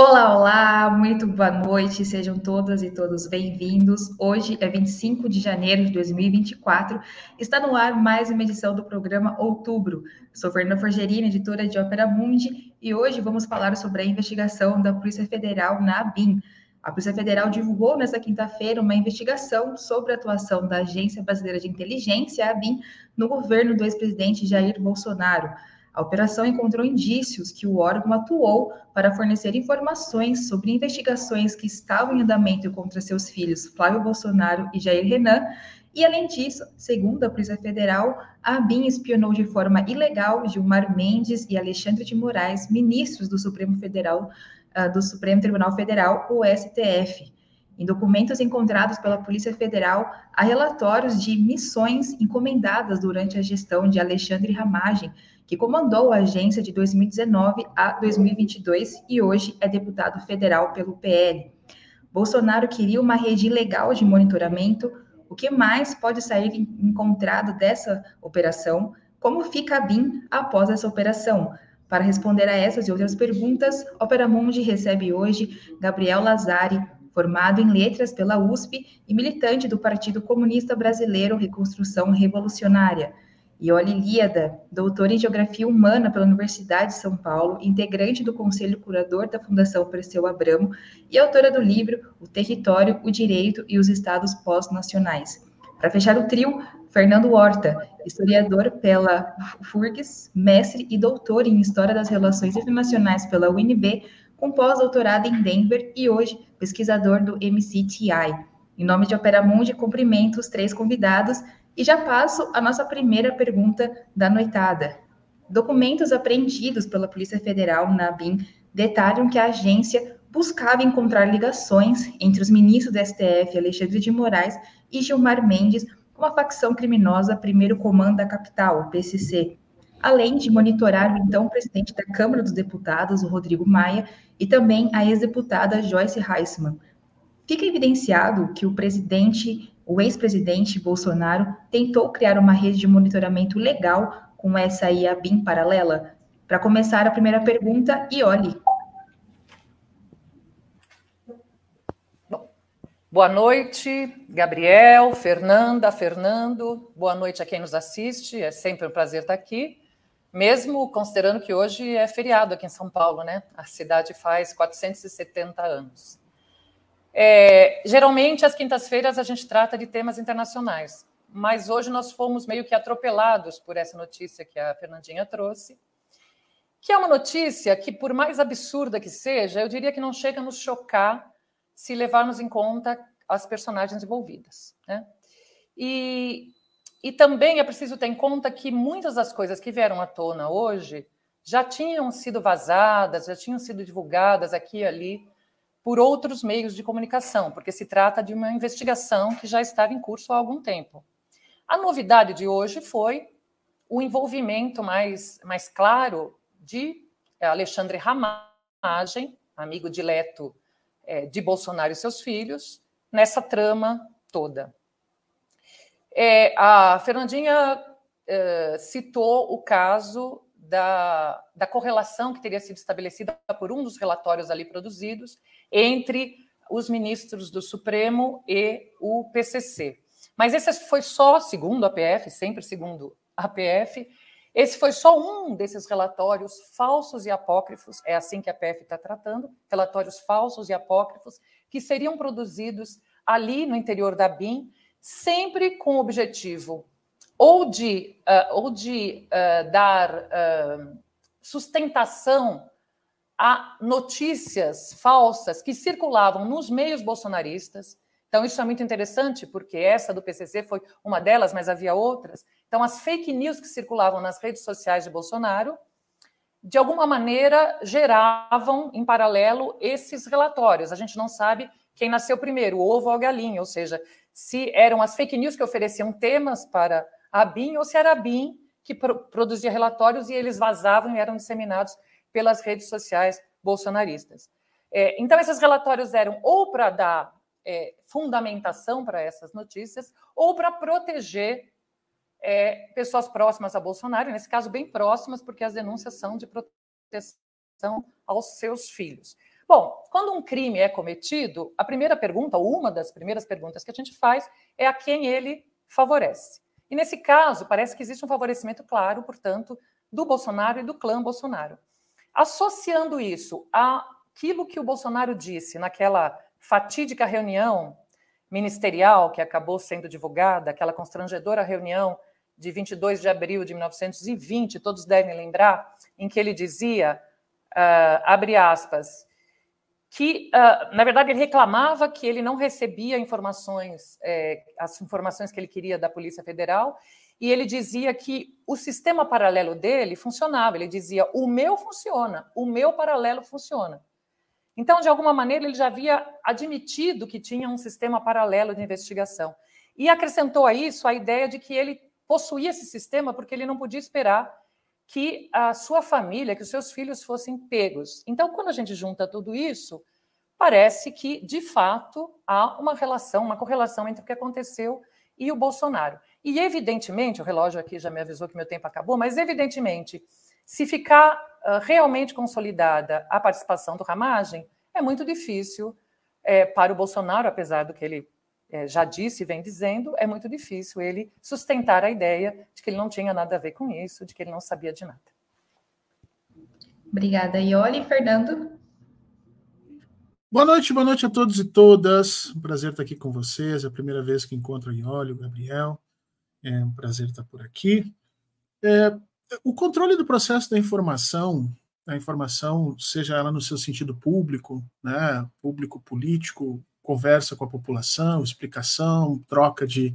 Olá, olá, muito boa noite, sejam todas e todos bem-vindos. Hoje é 25 de janeiro de 2024, está no ar mais uma edição do programa Outubro. Sou Fernanda Forgerini, editora de Ópera Mundi, e hoje vamos falar sobre a investigação da Polícia Federal na ABIN. A Polícia Federal divulgou nesta quinta-feira uma investigação sobre a atuação da Agência Brasileira de Inteligência, a ABIN, no governo do ex-presidente Jair Bolsonaro. A operação encontrou indícios que o órgão atuou para fornecer informações sobre investigações que estavam em andamento contra seus filhos Flávio Bolsonaro e Jair Renan. E, além disso, segundo a Polícia Federal, a ABIN espionou de forma ilegal Gilmar Mendes e Alexandre de Moraes, ministros do Supremo Federal, uh, do Supremo Tribunal Federal, o STF. Em documentos encontrados pela Polícia Federal, há relatórios de missões encomendadas durante a gestão de Alexandre Ramagem, que comandou a agência de 2019 a 2022 e hoje é deputado federal pelo PL. Bolsonaro queria uma rede legal de monitoramento. O que mais pode sair encontrado dessa operação? Como fica a BIM após essa operação? Para responder a essas e outras perguntas, Opera Mundi recebe hoje Gabriel Lazari, formado em letras pela USP e militante do Partido Comunista Brasileiro Reconstrução Revolucionária. Ioli Líada, doutora em Geografia Humana pela Universidade de São Paulo, integrante do Conselho Curador da Fundação Perseu Abramo e autora do livro O Território, o Direito e os Estados Pós-Nacionais. Para fechar o trio, Fernando Horta, historiador pela FURGS, mestre e doutor em História das Relações Internacionais pela UNB, com pós-doutorado em Denver e hoje pesquisador do MCTI. Em nome de Opera Mundi, cumprimento os três convidados e já passo a nossa primeira pergunta da noitada. Documentos apreendidos pela Polícia Federal na BIM detalham que a agência buscava encontrar ligações entre os ministros do STF, Alexandre de Moraes e Gilmar Mendes, com a facção criminosa Primeiro Comando da Capital, o PCC, além de monitorar o então presidente da Câmara dos Deputados, o Rodrigo Maia, e também a ex-deputada Joyce Heisman. Fica evidenciado que o presidente o ex-presidente Bolsonaro tentou criar uma rede de monitoramento legal com essa aí a BIM paralela? Para começar a primeira pergunta, e olhe. Boa noite, Gabriel, Fernanda, Fernando. Boa noite a quem nos assiste. É sempre um prazer estar aqui, mesmo considerando que hoje é feriado aqui em São Paulo, né? A cidade faz 470 anos. É, geralmente, às quintas-feiras, a gente trata de temas internacionais, mas hoje nós fomos meio que atropelados por essa notícia que a Fernandinha trouxe, que é uma notícia que, por mais absurda que seja, eu diria que não chega a nos chocar se levarmos em conta as personagens envolvidas. Né? E, e também é preciso ter em conta que muitas das coisas que vieram à tona hoje já tinham sido vazadas, já tinham sido divulgadas aqui e ali por outros meios de comunicação, porque se trata de uma investigação que já estava em curso há algum tempo. A novidade de hoje foi o envolvimento mais, mais claro de é, Alexandre Ramagem, amigo dileto é, de Bolsonaro e seus filhos, nessa trama toda. É, a Fernandinha é, citou o caso da, da correlação que teria sido estabelecida por um dos relatórios ali produzidos entre os ministros do Supremo e o PCC. Mas esse foi só, segundo a PF, sempre segundo a PF, esse foi só um desses relatórios falsos e apócrifos, é assim que a PF está tratando, relatórios falsos e apócrifos, que seriam produzidos ali no interior da BIM, sempre com o objetivo ou de, uh, ou de uh, dar uh, sustentação a notícias falsas que circulavam nos meios bolsonaristas. Então, isso é muito interessante, porque essa do PCC foi uma delas, mas havia outras. Então, as fake news que circulavam nas redes sociais de Bolsonaro, de alguma maneira, geravam em paralelo esses relatórios. A gente não sabe quem nasceu primeiro, o ovo ou a galinha, ou seja, se eram as fake news que ofereciam temas para a BIM ou se era a BIM que pro produzia relatórios e eles vazavam e eram disseminados pelas redes sociais bolsonaristas. É, então, esses relatórios eram ou para dar é, fundamentação para essas notícias ou para proteger é, pessoas próximas a Bolsonaro, nesse caso bem próximas, porque as denúncias são de proteção aos seus filhos. Bom, quando um crime é cometido, a primeira pergunta, ou uma das primeiras perguntas que a gente faz, é a quem ele favorece. E nesse caso, parece que existe um favorecimento claro, portanto, do Bolsonaro e do clã Bolsonaro. Associando isso àquilo que o Bolsonaro disse naquela fatídica reunião ministerial que acabou sendo divulgada, aquela constrangedora reunião de 22 de abril de 1920, todos devem lembrar, em que ele dizia, uh, abre aspas, que, uh, na verdade, ele reclamava que ele não recebia informações, é, as informações que ele queria da Polícia Federal, e ele dizia que o sistema paralelo dele funcionava. Ele dizia: o meu funciona, o meu paralelo funciona. Então, de alguma maneira, ele já havia admitido que tinha um sistema paralelo de investigação. E acrescentou a isso a ideia de que ele possuía esse sistema porque ele não podia esperar que a sua família, que os seus filhos fossem pegos. Então, quando a gente junta tudo isso, parece que, de fato, há uma relação, uma correlação entre o que aconteceu e o Bolsonaro. E, evidentemente, o relógio aqui já me avisou que meu tempo acabou, mas, evidentemente, se ficar uh, realmente consolidada a participação do Ramagem, é muito difícil é, para o Bolsonaro, apesar do que ele já disse e vem dizendo, é muito difícil ele sustentar a ideia de que ele não tinha nada a ver com isso, de que ele não sabia de nada. Obrigada, Ioli. Fernando? Boa noite, boa noite a todos e todas. Um prazer estar aqui com vocês. É a primeira vez que encontro a Ioli, o Gabriel. É um prazer estar por aqui. É, o controle do processo da informação, a informação, seja ela no seu sentido público, né, público político, conversa com a população, explicação, troca de,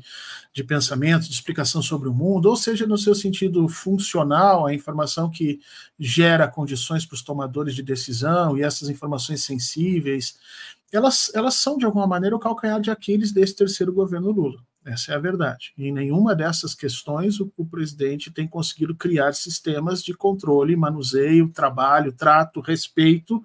de pensamento, de explicação sobre o mundo, ou seja, no seu sentido funcional, a informação que gera condições para os tomadores de decisão e essas informações sensíveis, elas, elas são, de alguma maneira, o calcanhar de Aquiles desse terceiro governo Lula. Essa é a verdade. Em nenhuma dessas questões o, o, presidente tem conseguido criar sistemas de controle, manuseio, trabalho, trato, respeito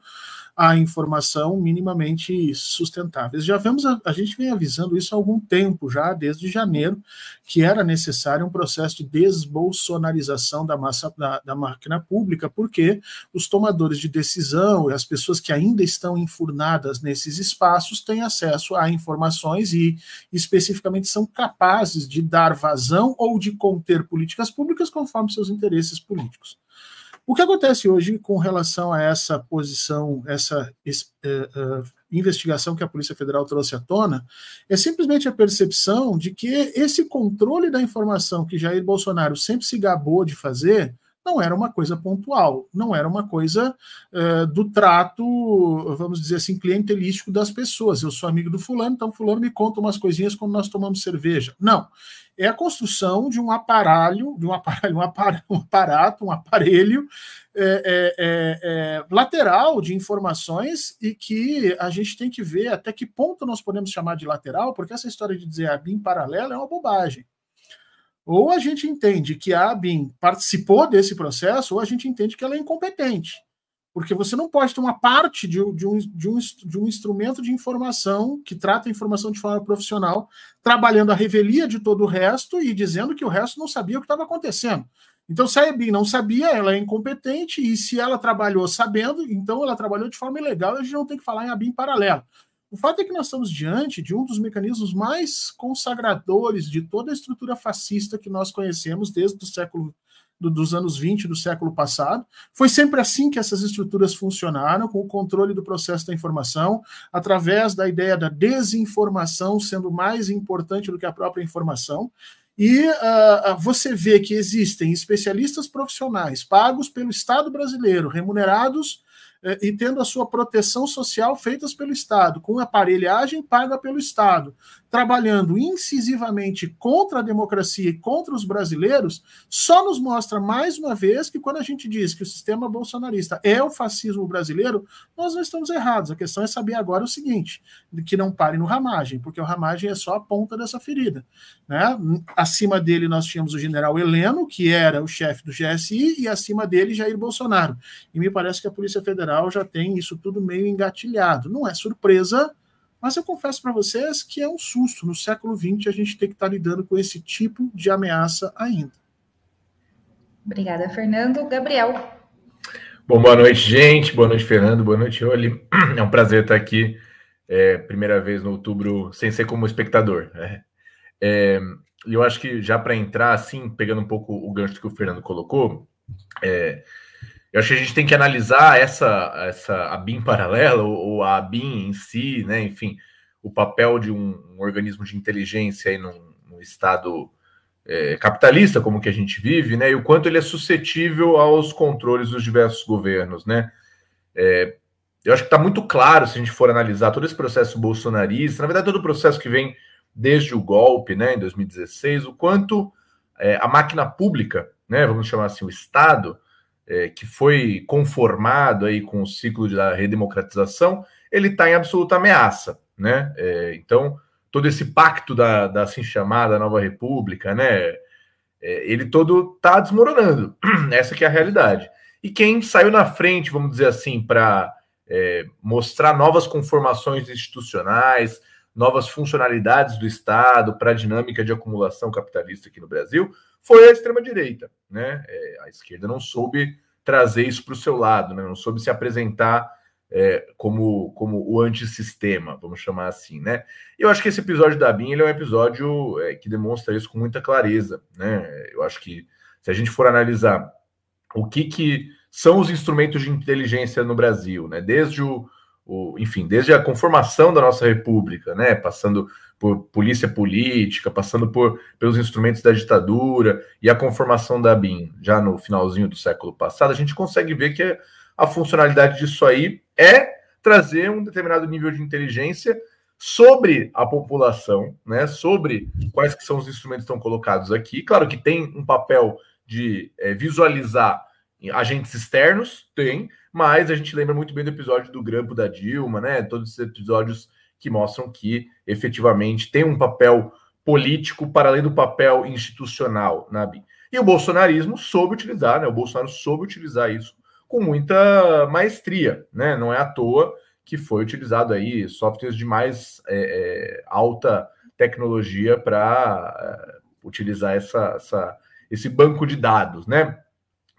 a informação minimamente sustentáveis. Já vemos, a, a, gente vem avisando isso há algum tempo, já desde janeiro, que era necessário um processo de desbolsonarização da, massa, da, da máquina pública, porque os tomadores de decisão e as pessoas que ainda estão enfurnadas nesses espaços têm acesso a informações e, especificamente, são capazes de dar vazão ou de conter políticas públicas conforme seus interesses políticos. O que acontece hoje com relação a essa posição, essa uh, uh, investigação que a Polícia Federal trouxe à tona, é simplesmente a percepção de que esse controle da informação que Jair Bolsonaro sempre se gabou de fazer não era uma coisa pontual, não era uma coisa uh, do trato, vamos dizer assim, clientelístico das pessoas. Eu sou amigo do fulano, então fulano me conta umas coisinhas quando nós tomamos cerveja. Não é a construção de um aparelho, de um aparelho, um, aparato, um, aparelho é, é, é, lateral de informações e que a gente tem que ver até que ponto nós podemos chamar de lateral, porque essa história de dizer a BIM paralela é uma bobagem. Ou a gente entende que a ABIN participou desse processo, ou a gente entende que ela é incompetente. Porque você não pode ter uma parte de, de, um, de, um, de um instrumento de informação que trata a informação de forma profissional, trabalhando a revelia de todo o resto e dizendo que o resto não sabia o que estava acontecendo. Então, se a EBIN não sabia, ela é incompetente, e se ela trabalhou sabendo, então ela trabalhou de forma ilegal a gente não tem que falar em ABIN paralelo. O fato é que nós estamos diante de um dos mecanismos mais consagradores de toda a estrutura fascista que nós conhecemos desde o século do, dos anos 20 do século passado. Foi sempre assim que essas estruturas funcionaram, com o controle do processo da informação, através da ideia da desinformação sendo mais importante do que a própria informação. E uh, você vê que existem especialistas profissionais pagos pelo Estado brasileiro, remunerados e tendo a sua proteção social feitas pelo Estado, com aparelhagem paga pelo Estado, trabalhando incisivamente contra a democracia e contra os brasileiros, só nos mostra mais uma vez que quando a gente diz que o sistema bolsonarista é o fascismo brasileiro, nós não estamos errados. A questão é saber agora o seguinte: que não pare no ramagem, porque o ramagem é só a ponta dessa ferida. Né? Acima dele nós tínhamos o general Heleno, que era o chefe do GSI, e acima dele Jair Bolsonaro. E me parece que a Polícia Federal Federal já tem isso tudo meio engatilhado. Não é surpresa, mas eu confesso para vocês que é um susto. No século XX, a gente tem que estar tá lidando com esse tipo de ameaça ainda. Obrigada, Fernando. Gabriel. Bom, boa noite, gente. Boa noite, Fernando. Boa noite, Oli. É um prazer estar aqui. É, primeira vez no outubro, sem ser como espectador. Né? É, e eu acho que já para entrar, assim, pegando um pouco o gancho que o Fernando colocou, é, eu acho que a gente tem que analisar essa, essa a BIM paralela, ou, ou a BIM em si, né? Enfim, o papel de um, um organismo de inteligência aí num, num estado é, capitalista como que a gente vive, né? E o quanto ele é suscetível aos controles dos diversos governos, né? É, eu acho que está muito claro se a gente for analisar todo esse processo bolsonarista, na verdade todo o processo que vem desde o golpe, né, em 2016, o quanto é, a máquina pública, né, vamos chamar assim, o Estado, é, que foi conformado aí com o ciclo da redemocratização, ele está em absoluta ameaça, né? É, então todo esse pacto da, da assim chamada Nova República, né? É, ele todo está desmoronando. Essa que é a realidade. E quem saiu na frente, vamos dizer assim, para é, mostrar novas conformações institucionais, novas funcionalidades do Estado para a dinâmica de acumulação capitalista aqui no Brasil, foi a extrema-direita. Né? É, a esquerda não soube trazer isso para o seu lado, né? não soube se apresentar é, como, como o antissistema, vamos chamar assim, né? Eu acho que esse episódio da BIM ele é um episódio é, que demonstra isso com muita clareza, né? Eu acho que se a gente for analisar o que, que são os instrumentos de inteligência no Brasil, né? Desde o, o enfim, desde a conformação da nossa república, né? Passando por polícia política, passando por pelos instrumentos da ditadura e a conformação da BIM já no finalzinho do século passado, a gente consegue ver que a funcionalidade disso aí é trazer um determinado nível de inteligência sobre a população, né, sobre quais que são os instrumentos que estão colocados aqui. Claro que tem um papel de é, visualizar agentes externos, tem, mas a gente lembra muito bem do episódio do grampo da Dilma, né, todos esses episódios que mostram que efetivamente tem um papel político para além do papel institucional na BIM. E o bolsonarismo soube utilizar, né, o Bolsonaro soube utilizar isso com muita maestria, né? Não é à toa que foi utilizado aí softwares de mais é, é, alta tecnologia para é, utilizar essa, essa, esse banco de dados, né?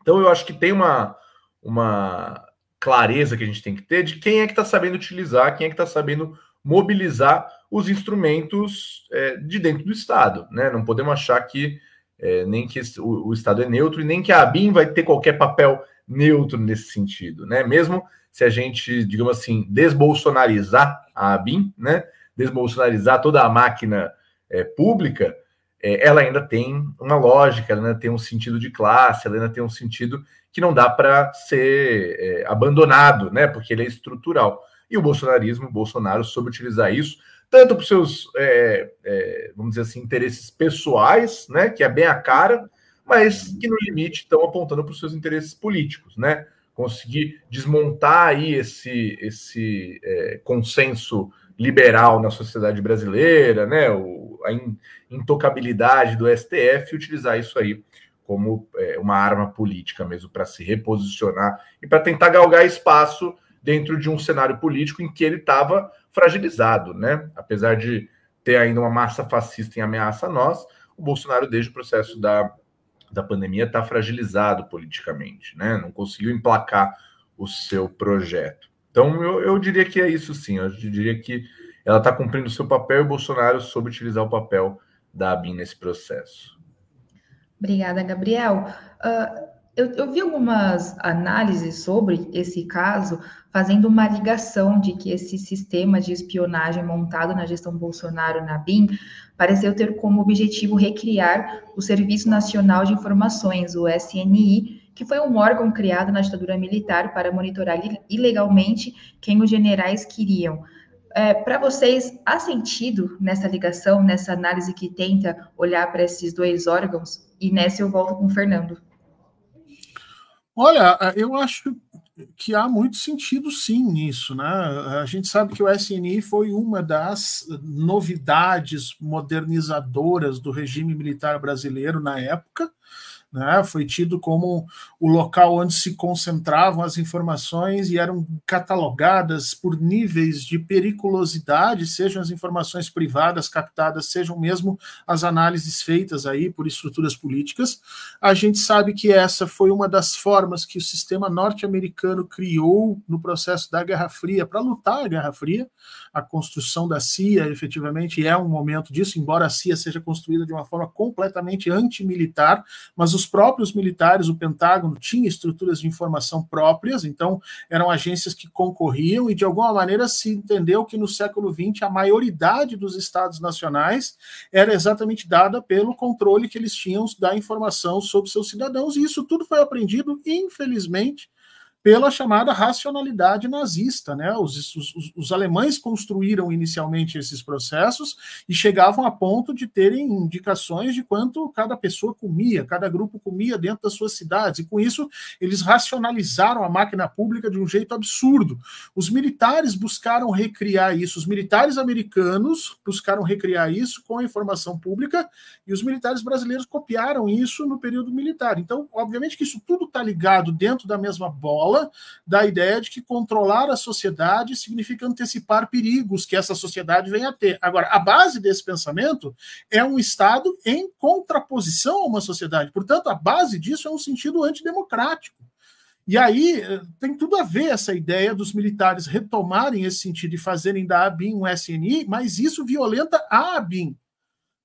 Então eu acho que tem uma, uma clareza que a gente tem que ter de quem é que está sabendo utilizar, quem é que está sabendo mobilizar os instrumentos é, de dentro do Estado, né? Não podemos achar que é, nem que o, o, Estado é neutro e nem que a ABIN vai ter qualquer papel neutro nesse sentido, né? Mesmo se a gente, digamos assim, desbolsonarizar a ABIN, né? Desbolsonarizar toda a máquina é, pública, é, ela ainda tem uma lógica, ela ainda tem um sentido de classe, ela ainda tem um sentido que não dá para ser é, abandonado, né? Porque ele é estrutural. E o bolsonarismo, o Bolsonaro soube utilizar isso tanto para os seus, é, é, vamos dizer assim, interesses pessoais, né? Que é bem a cara, mas que no limite estão apontando para os seus interesses políticos, né? Conseguir desmontar aí esse, esse é, consenso liberal na sociedade brasileira, né? O, a intocabilidade do STF, e utilizar isso aí como é, uma arma política mesmo para se reposicionar e para tentar galgar espaço dentro de um cenário político em que ele estava fragilizado, né? Apesar de ter ainda uma massa fascista em ameaça a nós, o Bolsonaro, desde o processo da da pandemia está fragilizado politicamente, né? Não conseguiu emplacar o seu projeto. Então, eu, eu diria que é isso sim. Eu diria que ela está cumprindo o seu papel e o Bolsonaro soube utilizar o papel da ABIN nesse processo. Obrigada, Gabriel. Uh, eu, eu, vi algumas análises sobre esse caso, fazendo uma ligação de que esse sistema de espionagem montado na gestão Bolsonaro na BIM pareceu ter como objetivo recriar o Serviço Nacional de Informações, o SNI, que foi um órgão criado na ditadura militar para monitorar ilegalmente quem os generais queriam. É, para vocês, há sentido nessa ligação, nessa análise que tenta olhar para esses dois órgãos? E nessa eu volto com o Fernando. Olha, eu acho que há muito sentido sim nisso, né? A gente sabe que o SNI foi uma das novidades modernizadoras do regime militar brasileiro na época. Né? Foi tido como o local onde se concentravam as informações e eram catalogadas por níveis de periculosidade, sejam as informações privadas captadas, sejam mesmo as análises feitas aí por estruturas políticas. A gente sabe que essa foi uma das formas que o sistema norte-americano criou no processo da Guerra Fria para lutar a Guerra Fria. A construção da CIA, efetivamente, é um momento disso, embora a CIA seja construída de uma forma completamente antimilitar, mas os próprios militares, o Pentágono, tinha estruturas de informação próprias, então eram agências que concorriam, e de alguma maneira se entendeu que no século XX a maioridade dos estados nacionais era exatamente dada pelo controle que eles tinham da informação sobre seus cidadãos, e isso tudo foi aprendido, infelizmente, pela chamada racionalidade nazista. Né? Os, os, os, alemães construíram inicialmente esses processos e chegavam a ponto de terem indicações de quanto cada pessoa comia, cada grupo comia dentro das suas cidades, e com isso eles racionalizaram a máquina pública de um jeito absurdo. Os militares buscaram recriar isso, os militares americanos buscaram recriar isso com a informação pública, e os militares brasileiros copiaram isso no período militar. Então, obviamente que isso tudo está ligado dentro da mesma bola da ideia de que controlar a sociedade significa antecipar perigos que essa sociedade venha a ter. Agora, a base desse pensamento é um Estado em contraposição a uma sociedade. Portanto, a base disso é um sentido antidemocrático. E aí eh, tem tudo a ver essa ideia dos militares retomarem esse sentido e fazerem da ABIN um SNI, mas isso violenta a ABIN.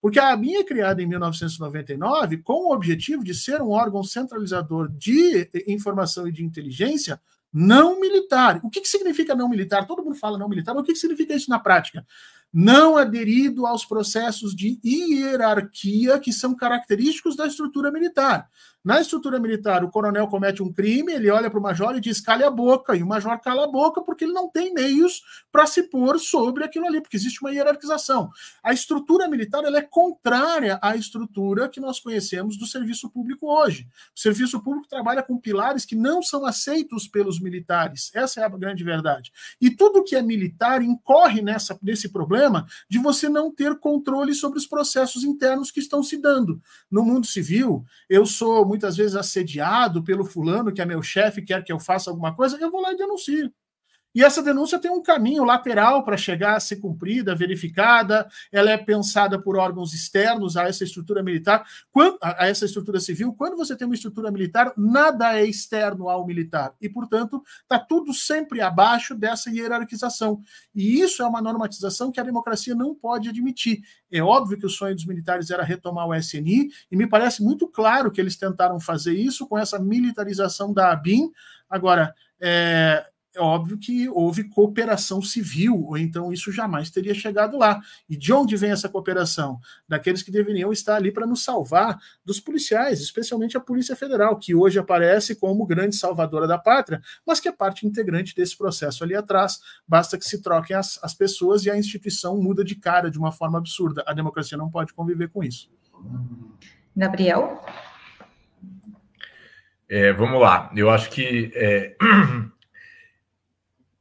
Porque a ABIN é criada em 1999 com o objetivo de ser um órgão centralizador de informação e de inteligência não militar. O que, que significa não militar? Todo mundo fala não militar, mas o que, que significa isso na prática? Não aderido aos processos de hierarquia que são característicos da estrutura militar. Na estrutura militar, o coronel comete um crime, ele olha para o major e diz cale a boca, e o major cala a boca porque ele não tem meios para se pôr sobre aquilo ali, porque existe uma hierarquização. A estrutura militar ela é contrária à estrutura que nós conhecemos do serviço público hoje. O serviço público trabalha com pilares que não são aceitos pelos militares. Essa é a grande verdade. E tudo que é militar incorre nessa, nesse problema de você não ter controle sobre os processos internos que estão se dando. No mundo civil, eu sou muitas vezes assediado pelo fulano que é meu chefe, quer que eu faça alguma coisa, eu vou lá e denuncio. E essa denúncia tem um caminho lateral para chegar a ser cumprida, verificada, ela é pensada por órgãos externos a essa estrutura militar, a essa estrutura civil. Quando você tem uma estrutura militar, nada é externo ao militar. E, portanto, está tudo sempre abaixo dessa hierarquização. E isso é uma normatização que a democracia não pode admitir. É óbvio que o sonho dos militares era retomar o SNI, e me parece muito claro que eles tentaram fazer isso com essa militarização da ABIN. Agora, é, é óbvio que houve cooperação civil, ou então isso jamais teria chegado lá. E de onde vem essa cooperação? Daqueles que deveriam estar ali para nos salvar dos policiais, especialmente a Polícia Federal, que hoje aparece como grande salvadora da pátria, mas que é parte integrante desse processo ali atrás. Basta que se troquem as, as pessoas e a instituição muda de cara de uma forma absurda. A democracia não pode conviver com isso. Gabriel? É, vamos lá. Eu acho que. É...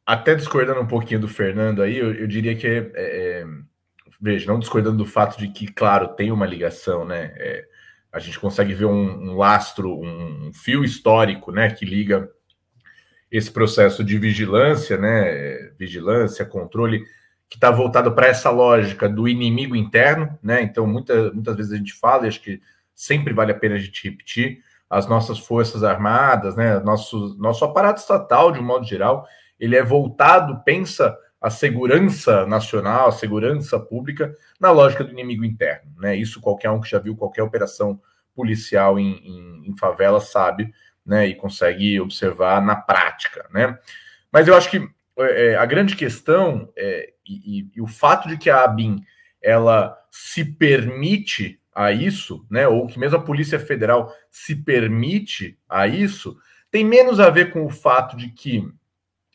até discordando um pouquinho do Fernando aí, eu, eu diria que é, é, é, veja, não discordando do fato de que, claro, tem uma ligação, né? É, a gente consegue ver um, um lastro, um, um, fio histórico, né, que liga esse processo de vigilância, né, vigilância, controle, que está voltado para essa lógica do inimigo interno, né? Então, muita, muitas vezes a gente fala, e acho que sempre vale a pena a gente repetir, as nossas forças armadas, né, nosso, nosso aparato estatal, de um modo geral, ele é voltado, pensa a segurança nacional, a segurança pública na lógica do inimigo interno. Né? Isso qualquer um que já viu qualquer operação policial em, em, em favela sabe né? e consegue observar na prática. Né? Mas eu acho que é, é, a grande questão é, e, e, o fato de que a ABIN ela se permite a isso, né, ou que mesmo a Polícia Federal se permite a isso, tem menos a ver com o fato de que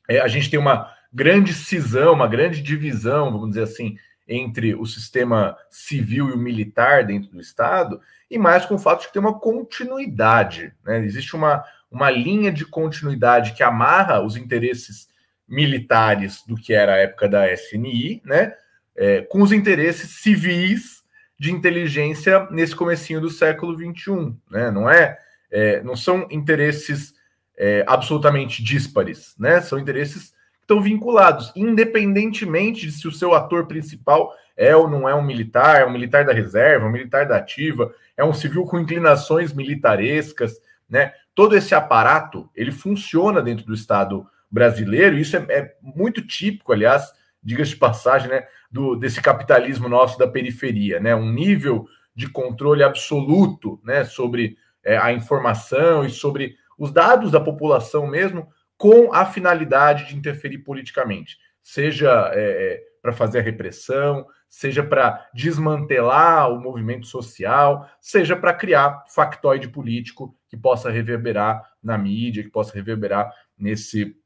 é, a gente tem uma grande cisão, uma grande divisão, vamos dizer assim, entre o sistema civil e o militar dentro do Estado, e mais com o fato de que tem uma continuidade. Né? Existe uma, uma linha de continuidade que amarra os interesses militares do que era a época da SNI, né? É, com os interesses civis de inteligência nesse comecinho do século XXI, né? Não é, é não são interesses é, absolutamente díspares, né? São interesses que estão vinculados, independentemente de se o seu ator principal é ou não é um militar, é um militar da reserva, um militar da ativa, é um civil com inclinações militarescas, né? Todo esse aparato ele funciona dentro do Estado brasileiro, e isso é, é muito típico, aliás, diga-se de passagem, né, do, desse capitalismo nosso da periferia, né? Um nível de controle absoluto, né, sobre é, a informação e sobre os dados da população mesmo, com a finalidade de interferir politicamente, seja é, é para fazer a repressão, seja para desmantelar o movimento social, seja para criar factoide político que possa reverberar na mídia, que possa reverberar nesse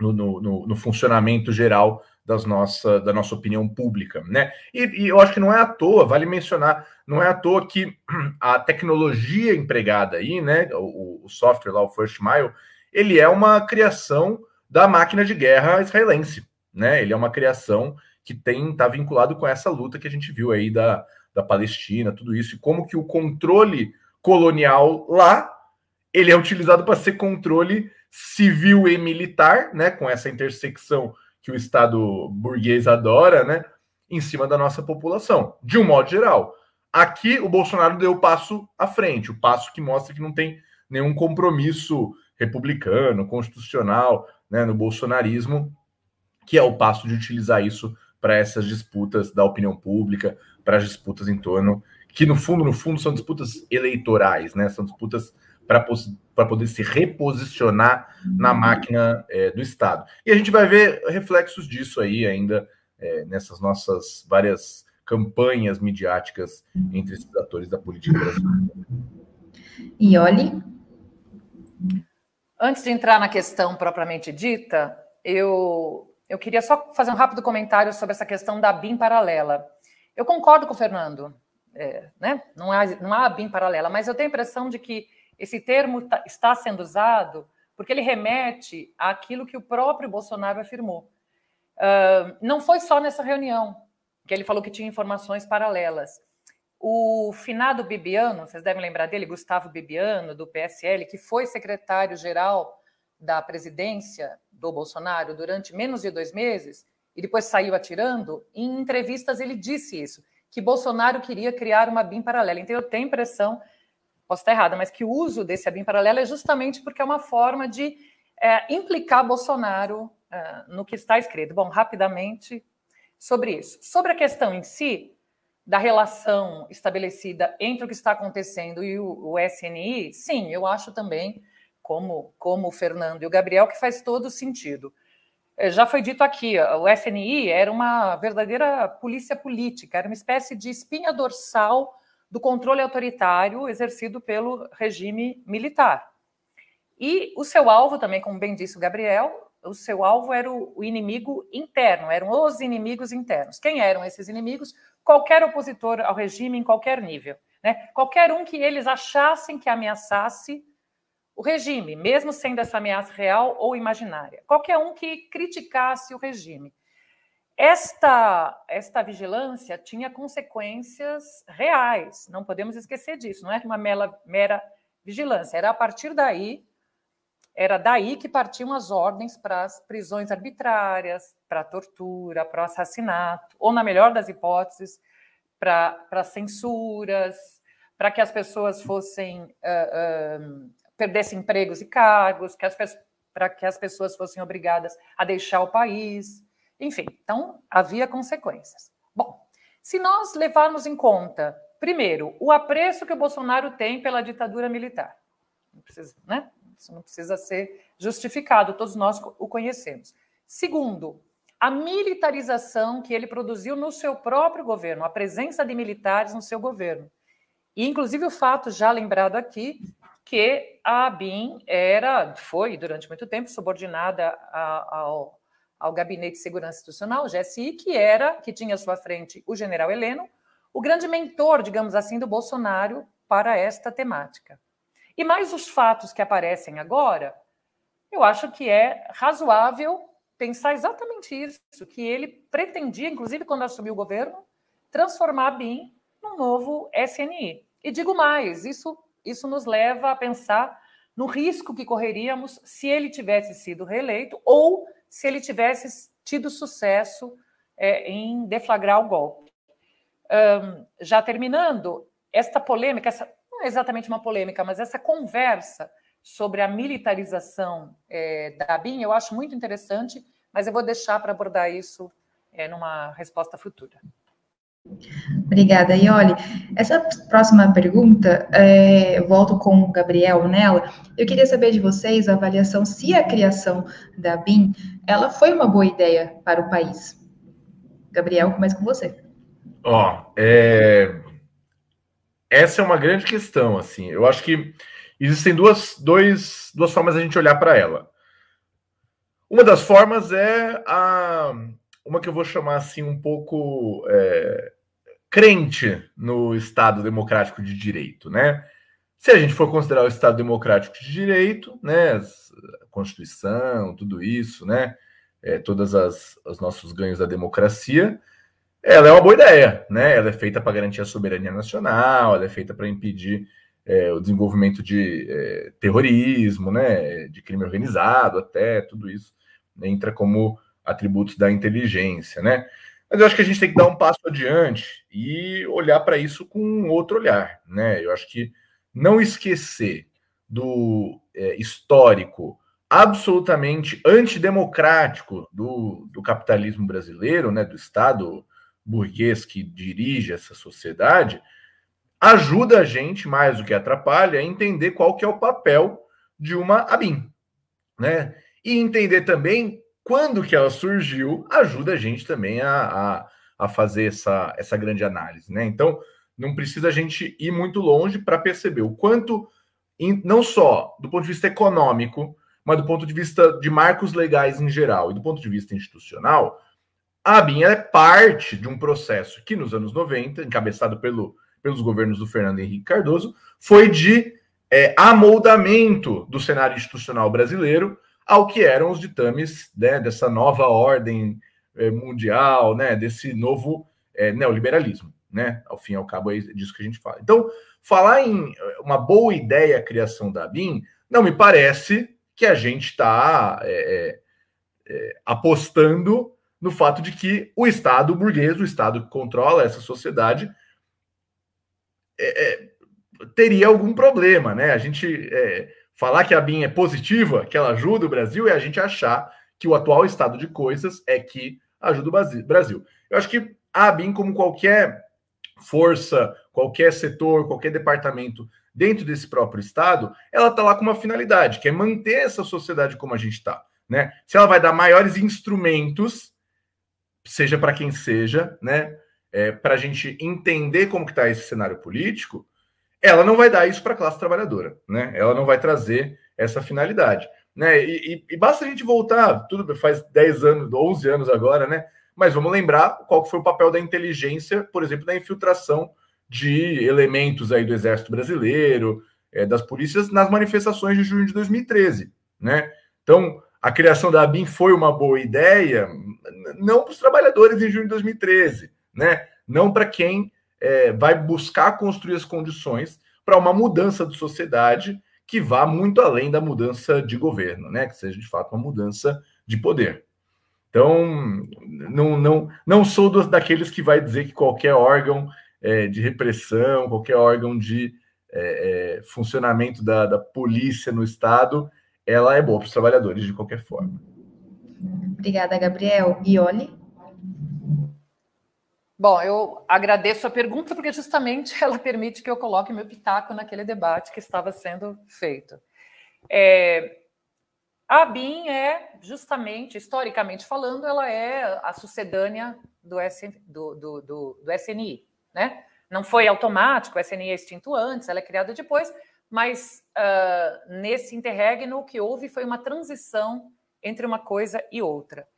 no, no, no funcionamento geral das nossa, da nossa opinião pública, né? E, e, eu acho que não é à toa, vale mencionar, não é à toa que a tecnologia empregada aí, né? O, o software lá, o First Mile, ele é uma criação da máquina de guerra israelense, né? Ele é uma criação que tem está vinculado com essa luta que a gente viu aí da, da Palestina, tudo isso, e como que o controle colonial lá ele é utilizado para ser controle civil e militar, né, com essa intersecção que o Estado burguês adora, né, em cima da nossa população, de um modo geral. Aqui o Bolsonaro deu o passo à frente, o passo que mostra que não tem nenhum compromisso republicano, constitucional, né, no bolsonarismo, que é o passo de utilizar isso para essas disputas da opinião pública, para as disputas em torno que no fundo, no fundo, são disputas eleitorais, né? São disputas para poder se reposicionar na máquina é, do Estado. E a gente vai ver reflexos disso aí ainda é, nessas nossas várias campanhas midiáticas entre esses atores da política brasileira. E olhe. Antes de entrar na questão propriamente dita, eu eu queria só fazer um rápido comentário sobre essa questão da BIM paralela. Eu concordo com o Fernando, é, né? não, há, não há BIM paralela, mas eu tenho a impressão de que esse termo tá, está sendo usado porque ele remete àquilo que o próprio Bolsonaro afirmou. Uh, não foi só nessa reunião que ele falou que tinha informações paralelas. O finado Bibiano, vocês devem lembrar dele, Gustavo Bibiano, do PSL, que foi secretário-geral da presidência do Bolsonaro durante menos de dois meses e depois saiu atirando, em entrevistas ele disse isso, que Bolsonaro queria criar uma BIM paralela. Então eu tenho a impressão, posso estar errada, mas que o uso desse BIM paralela é justamente porque é uma forma de é, implicar Bolsonaro é, no que está escrito. Bom, rapidamente sobre isso. Sobre a questão em si, da relação estabelecida entre o que está acontecendo e o, o SNI, sim, eu acho também como, como o Fernando e o Gabriel, que faz todo sentido. É, já foi dito aqui, o FNI era uma verdadeira polícia política, era uma espécie de espinha dorsal do controle autoritário exercido pelo regime militar. E o seu alvo também, como bem disse o Gabriel, o seu alvo era o, inimigo interno, eram os inimigos internos. Quem eram esses inimigos? Qualquer opositor ao regime em qualquer nível. Né? Qualquer um que eles achassem que ameaçasse o regime, mesmo sendo essa ameaça real ou imaginária. Qualquer um que criticasse o regime. Esta, esta vigilância tinha consequências reais, não podemos esquecer disso, não era uma mera, mera vigilância, era a partir daí, era daí que partiam as ordens para as prisões arbitrárias, para a tortura, para o assassinato, ou, na melhor das hipóteses, para, para censuras, para que as pessoas fossem uh, uh, perdesse empregos e cargos, que para que as pessoas fossem obrigadas a deixar o país. Enfim, então havia consequências. Bom, se nós levarmos em conta, primeiro, o apreço que o Bolsonaro tem pela ditadura militar, não precisa, né? Isso não precisa ser justificado, todos nós o conhecemos. Segundo, a militarização que ele produziu no seu próprio governo, a presença de militares no seu governo. E, inclusive, o fato já lembrado aqui que a ABIN era, foi durante muito tempo subordinada ao, ao Gabinete de Segurança Institucional, GSI, que era, que tinha à sua frente o general Heleno, o grande mentor, digamos assim, do Bolsonaro para esta temática. E mais os fatos que aparecem agora, eu acho que é razoável pensar exatamente isso, que ele pretendia, inclusive quando assumiu o governo, transformar a BIM num um novo SNI. E digo mais, isso, isso nos leva a pensar no risco que correríamos se ele tivesse sido reeleito ou se ele tivesse tido sucesso é, em deflagrar o golpe. Um, já terminando, esta polêmica, essa, não é exatamente uma polêmica, mas essa conversa sobre a militarização é, da BIM, eu acho muito interessante, mas eu vou deixar para abordar isso é, numa resposta futura. Obrigada, Ioli. Essa próxima pergunta, é, volto com o Gabriel nela. Eu queria saber de vocês a avaliação se a criação da BIM, ela foi uma boa ideia para o país. Gabriel, começa com você. Ó, oh, é... essa é uma grande questão, assim. Eu acho que existem duas, dois, duas formas a gente olhar para ela. Uma das formas é a uma que eu vou chamar assim um pouco é, crente no Estado democrático de direito, né? Se a gente for considerar o Estado democrático de direito, né, a Constituição, tudo isso, né, é, todas as os nossos ganhos da democracia, ela é uma boa ideia, né? Ela é feita para garantir a soberania nacional, ela é feita para impedir é, o desenvolvimento de é, terrorismo, né, de crime organizado, até tudo isso entra como atributos da inteligência, né? Mas eu acho que a gente tem que dar um passo adiante e olhar para isso com outro olhar, né? Eu acho que não esquecer do é, histórico absolutamente antidemocrático do, do capitalismo brasileiro, né, do Estado burguês que dirige essa sociedade, ajuda a gente, mais do que atrapalha, a entender qual que é o papel de uma ABIN, né? E entender também quando que ela surgiu, ajuda a gente também a, a, a fazer essa, essa grande análise, né? Então, não precisa a gente ir muito longe para perceber o quanto, não só do ponto de vista econômico, mas do ponto de vista de marcos legais em geral e do ponto de vista institucional, a ABIN é parte de um processo que nos anos 90, encabeçado pelo, pelos governos do Fernando Henrique Cardoso, foi de é, amoldamento do cenário institucional brasileiro ao que eram os ditames né, dessa nova ordem é, mundial, né, desse novo é, neoliberalismo. Né? Ao fim e ao cabo é disso que a gente fala. Então, falar em uma boa ideia a criação da BIM, não me parece que a gente está é, é, é, apostando no fato de que o Estado burguês, o Estado que controla essa sociedade, é, é, teria algum problema, né? A gente falar que a BIM é positiva, que ela ajuda o Brasil, é a gente achar que o atual estado de coisas é que ajuda o Brasil. Eu acho que a BIM, como qualquer força, qualquer setor, qualquer departamento dentro desse próprio Estado, ela está lá com uma finalidade, que é manter essa sociedade como a gente está. Né? Se ela vai dar maiores instrumentos, seja para quem seja, né, é, para a gente entender como está esse cenário político, ela não vai dar isso para a classe trabalhadora, né? Ela não vai trazer essa finalidade, né? E, e, e, basta a gente voltar, tudo faz 10 anos, 11 anos agora, né? Mas vamos lembrar qual foi o papel da inteligência, por exemplo, na infiltração de elementos aí do Exército Brasileiro, é, das polícias nas manifestações de junho de 2013, né? Então, a criação da ABIN foi uma boa ideia, não para os trabalhadores em junho de 2013, né? Não para quem é, vai buscar construir as condições para uma mudança de sociedade que vá muito além da mudança de governo, né? Que seja de fato uma mudança de poder. Então, não, não, não sou dos, daqueles que vai dizer que qualquer órgão é, de repressão, qualquer órgão de é, é, funcionamento da, da polícia no Estado, ela é boa para os trabalhadores de qualquer forma. Obrigada, Gabriel. E Oli? Bom, eu agradeço a pergunta porque justamente ela permite que eu coloque meu pitaco naquele debate que estava sendo feito. É, a BIM é justamente, historicamente falando, ela é a sucedânea do, SN, do, do, do, do SNI, né? Não foi automático, o SNI é extinto antes, ela é criada depois, mas uh, nesse interregno o que houve foi uma transição entre uma coisa e outra.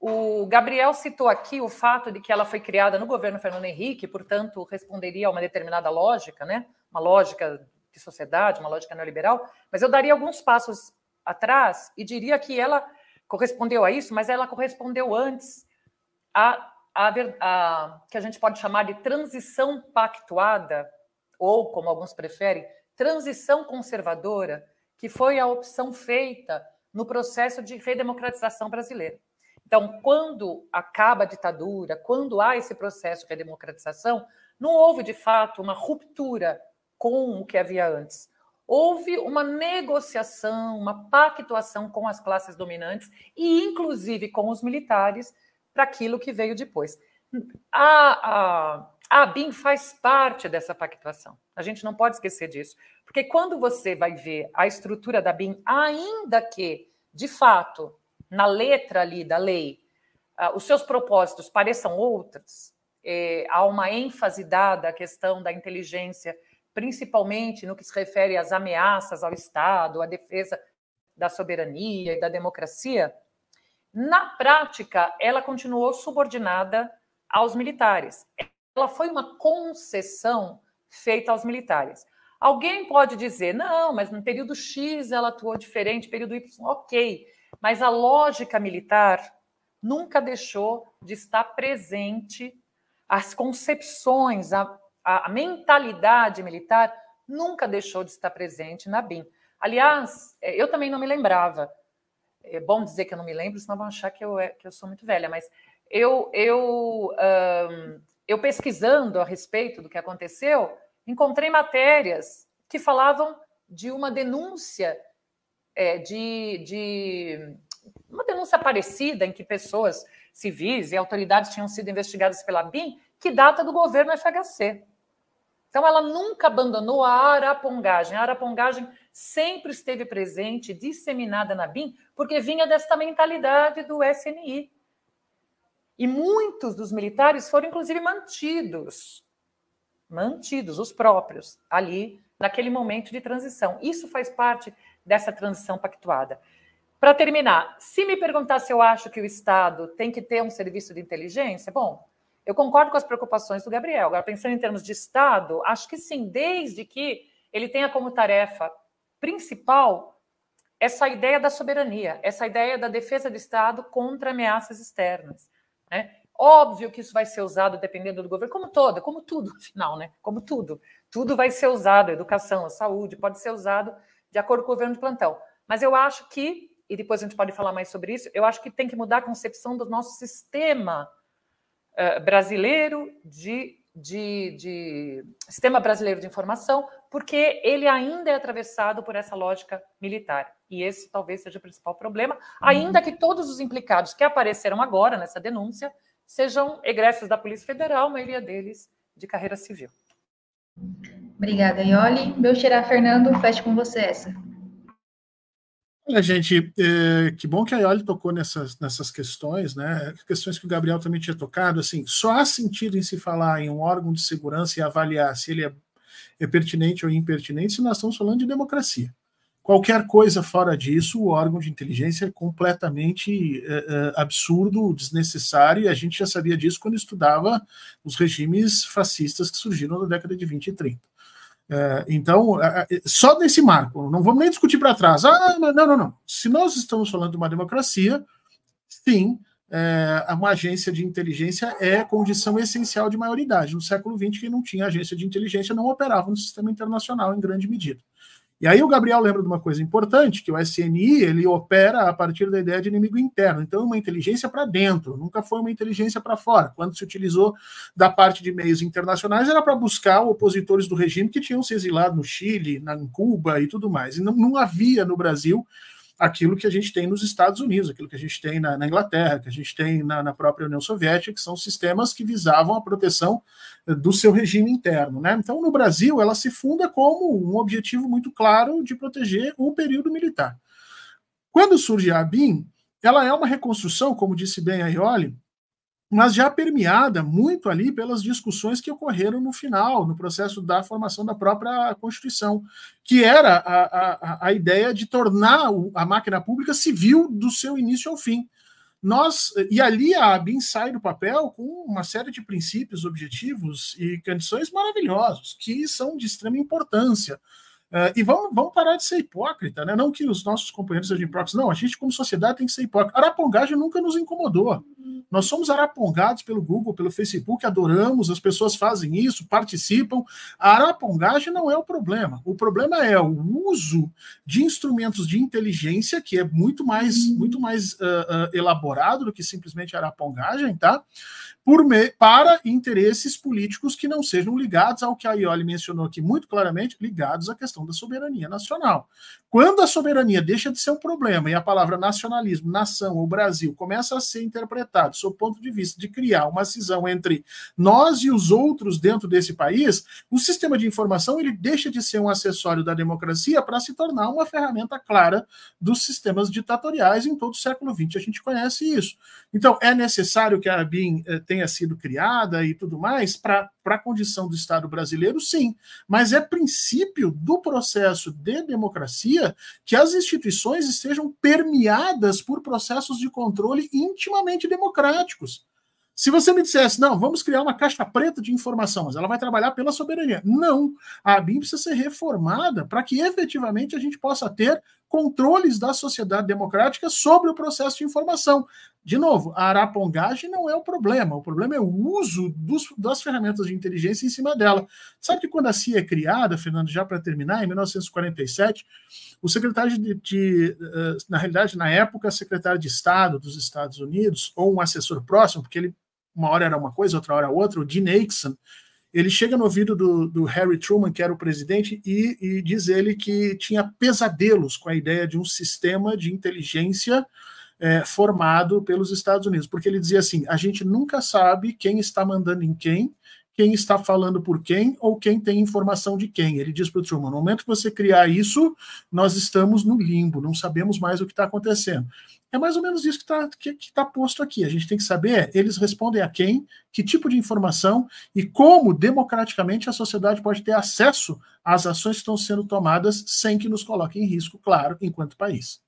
O Gabriel citou aqui o fato de que ela foi criada no governo Fernando Henrique, portanto, responderia a uma determinada lógica, né? uma lógica de sociedade, uma lógica neoliberal, mas eu daria alguns passos atrás e diria que ela correspondeu a isso, mas ela correspondeu antes a a, a, que a gente pode chamar de transição pactuada, ou, como alguns preferem, transição conservadora, que foi a opção feita no processo de redemocratização brasileira. Então, quando acaba a ditadura, quando há esse processo de redemocratização, não houve de fato uma ruptura com o que havia antes. Houve uma negociação, uma pactuação com as classes dominantes e, inclusive, com os militares para aquilo que veio depois. A, a, a faz parte dessa pactuação. A gente não pode esquecer disso. Porque quando você vai ver a estrutura da BIM, ainda que, de fato, na letra ali da lei, uh, os seus propósitos pareçam outros, eh, há uma ênfase dada à questão da inteligência, principalmente no que se refere às ameaças ao Estado, à defesa da soberania e da democracia, na prática, ela continuou subordinada aos militares. Ela foi uma concessão feita aos militares. Alguém pode dizer, não, mas no período X ela atuou diferente, período Y, ok. Mas a lógica militar nunca deixou de estar presente, as concepções, a, a mentalidade militar nunca deixou de estar presente na BIM. Aliás, é, eu também não me lembrava é bom dizer que eu não me lembro, senão vão achar que eu, é, que eu sou muito velha, mas eu, eu, eu pesquisando a respeito do que aconteceu, encontrei matérias que falavam de uma denúncia é, de, de uma denúncia parecida em que pessoas civis e autoridades tinham sido investigadas pela BIM, que data do governo FHC. Então, ela nunca abandonou a arapongagem. A arapongagem sempre esteve presente, disseminada na BIM, porque vinha desta mentalidade do SNI. E muitos dos militares foram, inclusive, mantidos. Mantidos, os próprios, ali, naquele momento de transição. Isso faz parte dessa transição pactuada. Para terminar, se me perguntar se eu acho que o Estado tem que ter um serviço de inteligência, bom, eu concordo com as preocupações do Gabriel. Agora, pensando em termos de Estado, acho que sim, desde que ele tenha como tarefa principal essa ideia da soberania, essa ideia da defesa do Estado contra ameaças externas. Né? Óbvio que isso vai ser usado dependendo do governo, como toda, como tudo, afinal, né? Como tudo. Tudo vai ser usado, a educação, a saúde, pode ser usado de acordo com o governo de plantão. Mas eu acho que, e depois a gente pode falar mais sobre isso, eu acho que tem que mudar a concepção do nosso sistema uh, brasileiro de de, de, sistema brasileiro de informação, porque ele ainda é atravessado por essa lógica militar. E esse talvez seja o principal problema, ainda que todos os implicados que apareceram agora nessa denúncia sejam egressos da Polícia Federal, a maioria deles de carreira civil. Obrigada, Ioli. Meu xerá Fernando, feche com você essa. Olha, gente, é, que bom que a Ioli tocou nessas, nessas questões, né? Questões que o Gabriel também tinha tocado. Assim, só há sentido em se falar em um órgão de segurança e avaliar se ele é, é pertinente ou impertinente se nós estamos falando de democracia. Qualquer coisa fora disso, o órgão de inteligência é completamente é, é, absurdo, desnecessário, e a gente já sabia disso quando estudava os regimes fascistas que surgiram na década de 20 e 30. É, então, é, é, só nesse marco, não vamos nem discutir para trás. Ah, não, não, não. Se nós estamos falando de uma democracia, sim, é, uma agência de inteligência é condição essencial de maioridade. No século XX, quem não tinha agência de inteligência não operava no sistema internacional em grande medida. E aí o Gabriel lembra de uma coisa importante, que o SNI ele opera a partir da ideia de inimigo interno. Então, uma inteligência para dentro, nunca foi uma inteligência para fora. Quando se utilizou da parte de meios internacionais, era para buscar opositores do regime que tinham se exilado no Chile, na Cuba e tudo mais. E não, não havia no Brasil aquilo que a gente tem nos Estados Unidos, aquilo que a gente tem na, na Inglaterra, que a gente tem na, na, própria União Soviética, que são sistemas que visavam a proteção eh, do seu regime interno. Né? Então, no Brasil, ela se funda como um objetivo muito claro de proteger o período militar. Quando surge a ABIN, ela é uma reconstrução, como disse bem a Ioli, mas já permeada muito ali pelas discussões que ocorreram no final, no processo da formação da própria Constituição, que era a, a, a ideia de tornar a máquina pública civil do seu início ao fim. Nós, e ali a ABIN sai do papel com uma série de princípios, objetivos e condições maravilhosos, que são de extrema importância Uh, e vamos, vamos parar de ser hipócrita, né? Não que os nossos companheiros sejam hipócritas, não, a gente, como sociedade, tem que ser hipócrita. Arapongagem nunca nos incomodou. Nós somos arapongados pelo Google, pelo Facebook, adoramos, as pessoas fazem isso, participam. A arapongagem não é o problema. O problema é o uso de instrumentos de inteligência, que é muito mais, muito mais uh, uh, elaborado do que simplesmente arapongagem, tá? por me, para interesses políticos que não sejam ligados ao que a Ioli mencionou aqui muito claramente, ligados à questão da soberania nacional. Quando a soberania deixa de ser um problema e a palavra nacionalismo, nação ou Brasil começa a ser interpretado sob o ponto de vista de criar uma cisão entre nós e os outros dentro desse país, o sistema de informação ele deixa de ser um acessório da democracia para se tornar uma ferramenta clara dos sistemas ditatoriais em todo o século XX. A gente conhece isso. Então, é necessário que a BIM eh, tenha sido criada e tudo mais para a condição do Estado brasileiro, sim. Mas é princípio do processo de democracia que as instituições estejam permeadas por processos de controle intimamente democráticos. Se você me dissesse, não, vamos criar uma caixa preta de informação, mas ela vai trabalhar pela soberania. Não. A ABIN precisa ser reformada para que efetivamente a gente possa ter controles da sociedade democrática sobre o processo de informação. De novo, a arapongagem não é o problema, o problema é o uso dos, das ferramentas de inteligência em cima dela. Sabe que quando a CIA é criada, Fernando, já para terminar, em 1947, o secretário de, de, eh, na realidade, na época, secretário de Estado dos Estados Unidos, ou um assessor próximo, porque ele uma hora era uma coisa, outra hora outra, o Dean Nixon, ele chega no ouvido do, do, Harry Truman, que era o presidente, e, e, diz ele que tinha pesadelos com a ideia de um sistema de inteligência é, formado pelos Estados Unidos, porque ele dizia assim: a gente nunca sabe quem está mandando em quem, quem está falando por quem ou quem tem informação de quem. Ele diz para o Truman: no momento que você criar isso, nós estamos no limbo, não sabemos mais o que está acontecendo. É mais ou menos isso que está que, que tá posto aqui. A gente tem que saber, eles respondem a quem, que tipo de informação e como democraticamente a sociedade pode ter acesso às ações que estão sendo tomadas sem que nos coloque em risco, claro, enquanto país.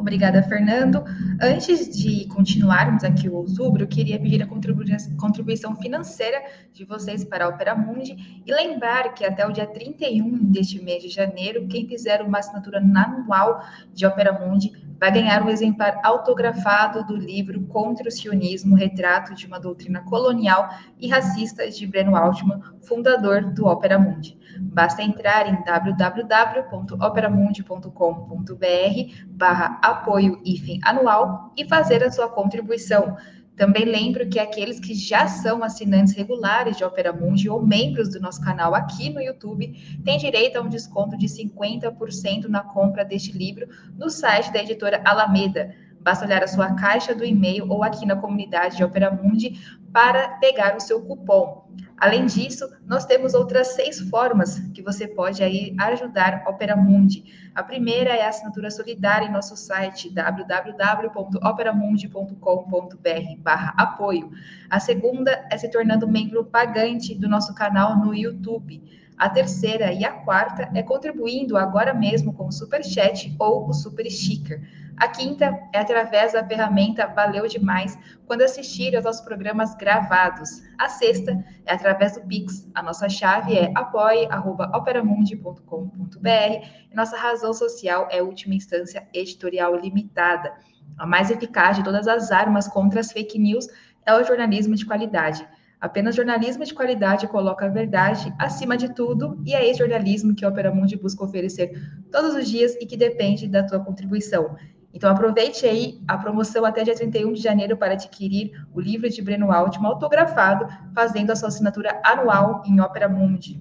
Obrigada, Fernando. Antes de continuarmos aqui o outubro, eu queria pedir a contribuição financeira de vocês para a Opera Mundi e lembrar que até o dia 31 deste mês de janeiro, quem fizer uma assinatura anual de Opera Mundi vai ganhar um exemplar autografado do livro Contra o Sionismo, Retrato de uma Doutrina Colonial e Racista de Breno Altman, fundador do Opera Mundi. Basta entrar em www.operamundi.com.br barra apoio anual e fazer a sua contribuição. Também lembro que aqueles que já são assinantes regulares de Opera Mundi ou membros do nosso canal aqui no YouTube têm direito a um desconto de 50% na compra deste livro no site da editora Alameda. Basta olhar a sua caixa do e-mail ou aqui na comunidade de Opera Mundi para pegar o seu cupom. Além disso, nós temos outras seis formas que você pode aí ajudar Opera Mundi. A primeira é a assinatura solidária em nosso site www.operamundi.com.br/apoio. A segunda é se tornando membro pagante do nosso canal no YouTube. A terceira e a quarta é contribuindo agora mesmo com o Super Chat ou o Super Sticker. A quinta é através da ferramenta Valeu Demais quando assistir aos nossos programas gravados. A sexta é através do Pix. A nossa chave é apoie.operamundi.com.br e nossa razão social é Última Instância Editorial Limitada. A mais eficaz de todas as armas contra as fake news é o jornalismo de qualidade. Apenas jornalismo de qualidade coloca a verdade acima de tudo e é esse jornalismo que a Opera Mundi busca oferecer todos os dias e que depende da tua contribuição. Então, aproveite aí a promoção até dia 31 de janeiro para adquirir o livro de Breno Altman autografado, fazendo a sua assinatura anual em Opera Mundi.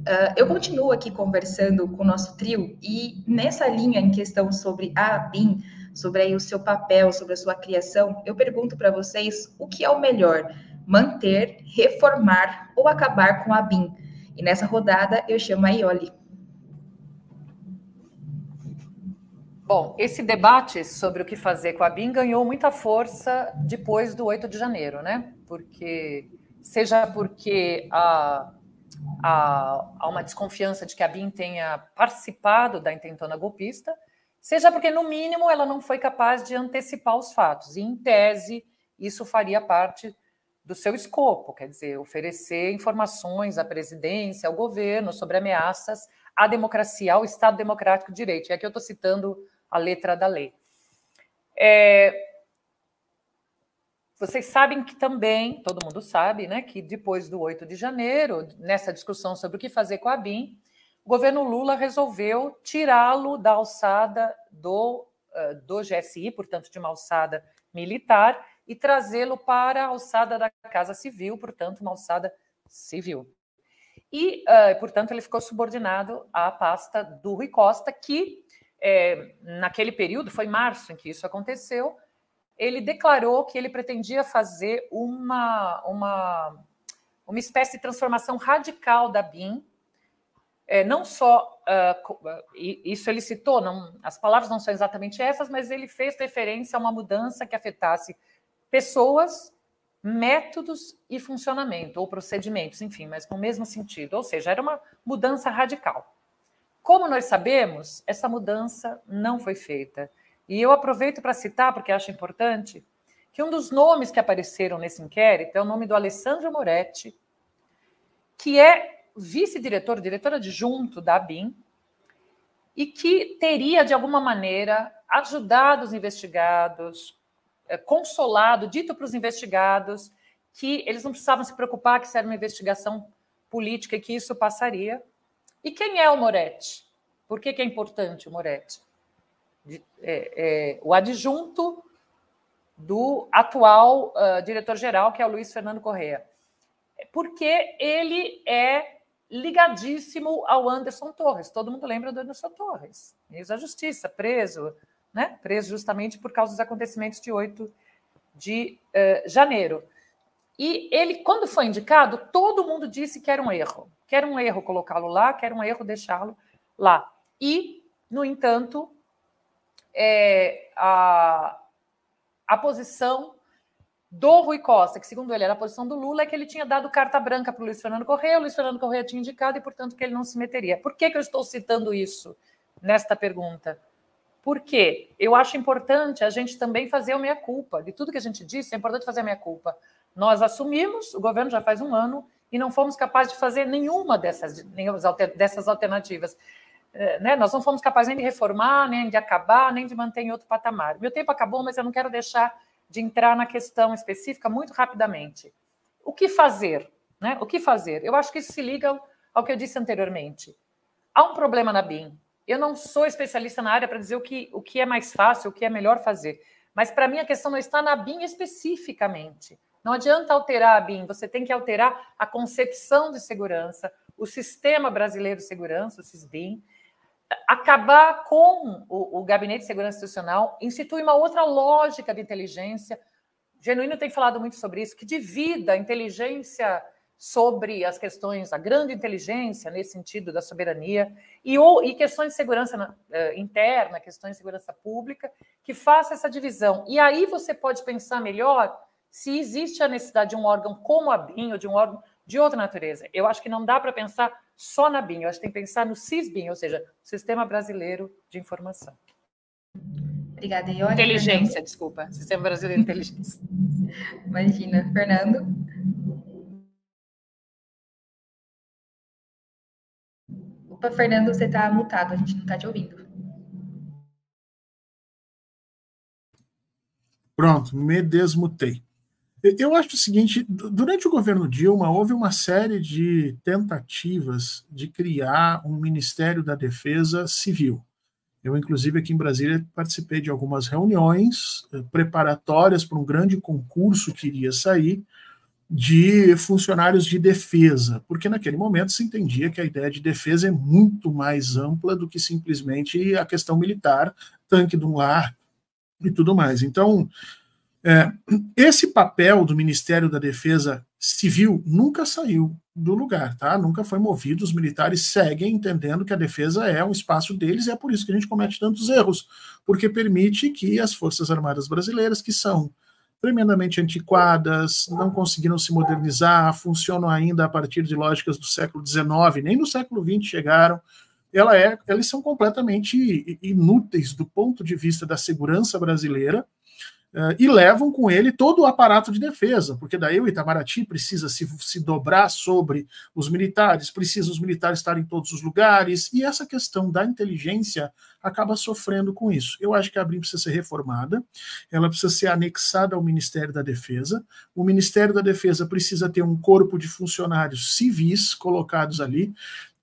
Uh, eu continuo aqui conversando com o nosso trio e nessa linha em questão sobre a BIM, sobre aí o seu papel, sobre a sua criação, eu pergunto para vocês o que é o melhor, manter, reformar ou acabar com a BIM? E nessa rodada eu chamo a Ioli. Bom, esse debate sobre o que fazer com a BIM ganhou muita força depois do 8 de janeiro, né? Porque, seja porque há, há, há uma desconfiança de que a BIM tenha participado da intentona golpista, seja porque, no mínimo, ela não foi capaz de antecipar os fatos. E, em tese, isso faria parte do seu escopo, quer dizer, oferecer informações à presidência, ao governo sobre ameaças à democracia, ao Estado Democrático de Direito. E aqui eu estou citando a letra da lei. É, vocês sabem que também, todo mundo sabe, né, que depois do 8 de janeiro, nessa discussão sobre o que fazer com a BIM, o governo Lula resolveu tirá-lo da alçada do, uh, do GSI, portanto, de uma alçada militar, e trazê-lo para a alçada da Casa Civil, portanto, uma alçada civil. E, uh, portanto, ele ficou subordinado à pasta do Rui Costa, que, é, naquele período, foi março em que isso aconteceu, ele declarou que ele pretendia fazer uma, uma, uma espécie de transformação radical da BIM, é, não só uh, isso ele citou, não, as palavras não são exatamente essas, mas ele fez referência a uma mudança que afetasse pessoas, métodos e funcionamento, ou procedimentos, enfim, mas no mesmo sentido. Ou seja, era uma mudança radical. Como nós sabemos, essa mudança não foi feita. E eu aproveito para citar, porque acho importante, que um dos nomes que apareceram nesse inquérito é o nome do Alessandro Moretti, que é vice-diretor, diretor adjunto da ABIN, e que teria, de alguma maneira, ajudado os investigados, consolado, dito para os investigados que eles não precisavam se preocupar que isso era uma investigação política e que isso passaria. E quem é o Moretti? Por que, que é importante o Moretti? é, é, o adjunto do atual uh, diretor-geral, que é o Luiz Fernando Correa. Porque ele é ligadíssimo ao Anderson Torres. Todo mundo lembra do Anderson Torres, ex da Justiça, preso, né? preso justamente por causa dos acontecimentos de 8 de uh, janeiro. E ele, quando foi indicado, todo mundo disse que era um erro. Que era um erro colocá-lo lá, que era um erro deixá-lo lá. E, no entanto, é, a, a posição do Rui Costa, que segundo ele era a posição do Lula, é que ele tinha dado carta branca para o Luiz Fernando Correia, o Luiz Fernando Correia tinha indicado e, portanto, que ele não se meteria. Por que, que eu estou citando isso nesta pergunta? Porque eu acho importante a gente também fazer a meia-culpa. De tudo que a gente disse, é importante fazer a meia-culpa. Nós assumimos, o governo já faz um ano, e não fomos capazes de fazer nenhuma dessas, dessas alternativas. É, né, nós não fomos capazes nem de reformar, nem de acabar, nem de manter em outro patamar. Meu tempo acabou, mas eu não quero deixar de entrar na questão específica muito rapidamente. O que fazer? Né? O que fazer? Eu acho que isso se liga ao que eu disse anteriormente. Há um problema na BIM. Eu não sou especialista na área para dizer o que, o que é mais fácil, o que é melhor fazer. Mas para mim a questão não está na BIM especificamente. Não adianta alterar a BIM, você tem que alterar a concepção de segurança, o sistema brasileiro de segurança, o SISBIM, acabar com o, o, Gabinete de Segurança Institucional, institui uma outra lógica de inteligência. Genuíno tem falado muito sobre isso, que divida a inteligência sobre as questões da grande inteligência, nesse sentido da soberania, e, ou, e questões de segurança uh, interna, questões de segurança pública, que faça essa divisão. E aí você pode pensar melhor se existe a necessidade de um órgão como a BIM, ou de um órgão de outra natureza. Eu acho que não dá para pensar só na BIM, eu acho que tem que pensar no CISBIM, ou seja, Sistema Brasileiro de Informação. Obrigada, Ione. Inteligência, Fernando. desculpa. Sistema Brasileiro de Inteligência. Imagina. Fernando? Opa, Fernando, você está mutado, a gente não está te ouvindo. Pronto, me desmutei. Eu acho o seguinte: durante o governo Dilma, houve uma série de tentativas de criar um Ministério da Defesa Civil. Eu, inclusive, aqui em Brasília, participei de algumas reuniões eh, preparatórias para um grande concurso que iria sair de funcionários de defesa, porque naquele momento se entendia que a ideia de defesa é muito mais ampla do que simplesmente a questão militar, tanque de um lar e tudo mais. Então, é, esse papel do Ministério da Defesa Civil nunca saiu do lugar, tá? Nunca foi movido. Os militares seguem entendendo que a defesa é um espaço deles e é por isso que a gente comete tantos erros, porque permite que as Forças Armadas Brasileiras, que são tremendamente antiquadas, não conseguiram se modernizar, funcionam ainda a partir de lógicas do século XIX, nem no século XX chegaram. Ela é, eles são completamente inúteis do ponto de vista da segurança brasileira e levam com ele todo o aparato de defesa, porque daí o Itamaraty precisa se, se dobrar sobre os militares, precisa os militares estarem em todos os lugares, e essa questão da inteligência acaba sofrendo com isso. Eu acho que a ABRIM precisa ser reformada, ela precisa ser anexada ao Ministério da Defesa, o Ministério da Defesa precisa ter um corpo de funcionários civis colocados ali,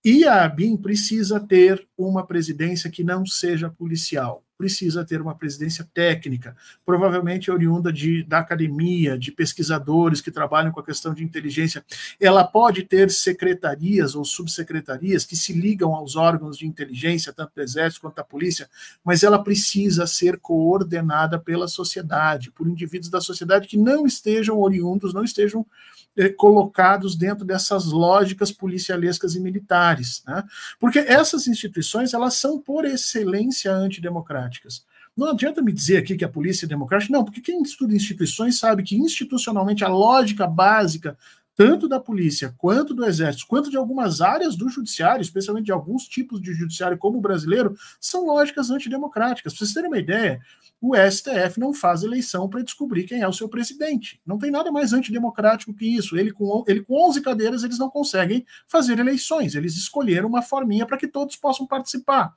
e a ABIN precisa ter uma presidência que não seja policial precisa ter uma presidência técnica, provavelmente oriunda de, da academia, de pesquisadores que trabalham com a questão de inteligência. Ela pode ter secretarias ou subsecretarias que se ligam aos órgãos de inteligência, tanto do Exército quanto da polícia, mas ela precisa ser coordenada pela sociedade, por indivíduos da sociedade que não estejam oriundos, não estejam colocados dentro dessas lógicas policialescas e militares, né? Porque essas instituições elas são por excelência antidemocráticas. Não adianta me dizer aqui que a polícia é democrática, não, porque quem estuda instituições sabe que institucionalmente a lógica básica tanto da polícia quanto do exército, quanto de algumas áreas do judiciário, especialmente de alguns tipos de judiciário como o brasileiro, são lógicas antidemocráticas. Para vocês terem uma ideia, o STF não faz eleição para descobrir quem é o seu presidente. Não tem nada mais antidemocrático que isso. Ele com, ele com 11 cadeiras, eles não conseguem fazer eleições. Eles escolheram uma forminha para que todos possam participar.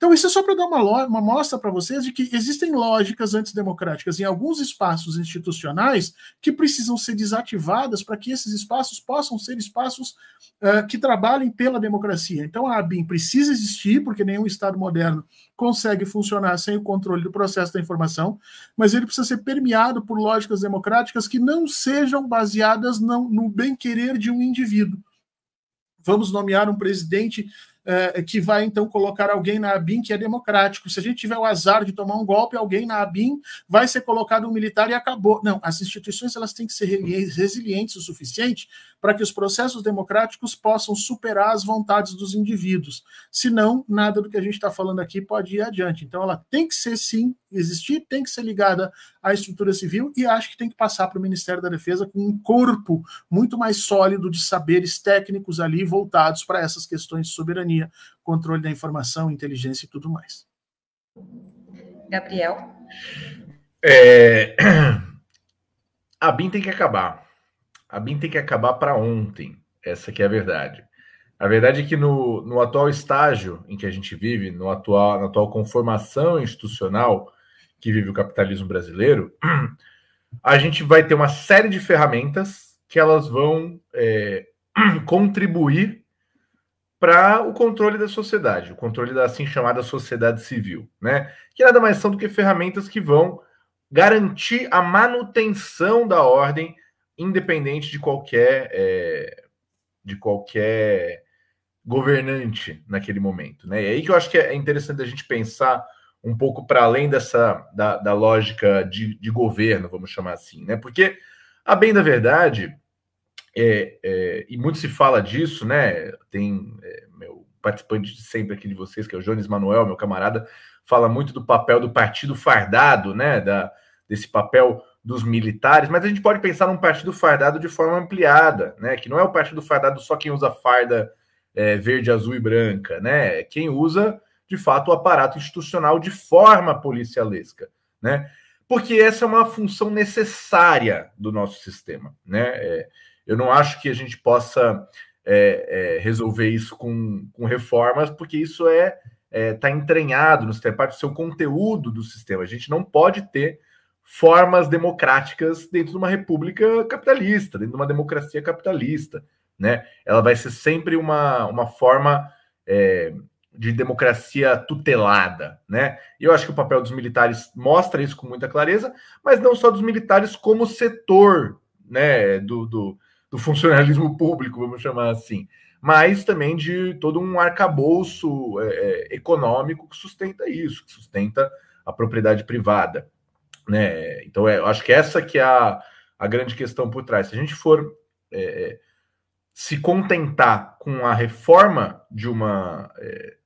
Então, isso é só para dar uma, uma mostra para vocês de que existem lógicas antidemocráticas em alguns espaços institucionais que precisam ser desativadas para que esses espaços possam ser espaços uh, que trabalhem pela democracia. Então, a ABIN precisa existir, porque nenhum Estado moderno consegue funcionar sem o controle do processo da informação, mas ele precisa ser permeado por lógicas democráticas que não sejam baseadas no, no bem-querer de um indivíduo. Vamos nomear um presidente é, que vai então colocar alguém na ABIN que é democrático. Se a gente tiver o azar de tomar um golpe, alguém na ABIN vai ser colocado um militar e acabou. Não, as instituições elas têm que ser resilientes o suficiente para que os processos democráticos possam superar as vontades dos indivíduos. Senão, nada do que a gente está falando aqui pode ir adiante. Então, ela tem que ser, sim, existir, tem que ser ligada à estrutura civil e acho que tem que passar para o Ministério da Defesa com um corpo muito mais sólido de saberes técnicos ali voltados para essas questões de soberania, controle da informação, inteligência e tudo mais. Gabriel? É... A BIM tem que acabar a BIM tem que acabar para ontem. Essa que é a verdade. A verdade é que no, no atual estágio em que a gente vive, no atual, na atual conformação institucional que vive o capitalismo brasileiro, a gente vai ter uma série de ferramentas que elas vão é, contribuir para o controle da sociedade, o controle da assim chamada sociedade civil, né? Que nada mais são do que ferramentas que vão garantir a manutenção da ordem independente de qualquer é, de qualquer governante naquele momento, né? E aí que eu acho que é interessante a gente pensar um pouco para além dessa da, da lógica de, de, governo, vamos chamar assim, né? Porque a bem da verdade é, é, e muito se fala disso, né? Tem é, meu participante de sempre aqui de vocês, que é o Jones Manuel, meu camarada, fala muito do papel do partido fardado, né? Da, desse papel dos militares, mas a gente pode pensar num partido fardado de forma ampliada, né? Que não é o partido fardado só quem usa farda é, verde, azul e branca, né? É quem usa de fato o aparato institucional de forma policialesca, né? Porque essa é uma função necessária do nosso sistema, né? É, eu não acho que a gente possa é, é resolver isso com, com, reformas, porque isso é está é, entranhado no sistema, parte do seu conteúdo do sistema. A gente não pode ter formas democráticas dentro de uma república capitalista, dentro de uma democracia capitalista, né? Ela vai ser sempre uma, uma forma é, de democracia tutelada, né? E eu acho que o papel dos militares mostra isso com muita clareza, mas não só dos militares como setor, né, do, do, do funcionalismo público, vamos chamar assim, mas também de todo um arcabouço é, é econômico que sustenta isso, que sustenta a propriedade privada. Né? Então, é, eu acho que essa que é a, a grande questão por trás. Se a gente for é, é, se contentar com a reforma de uma, é,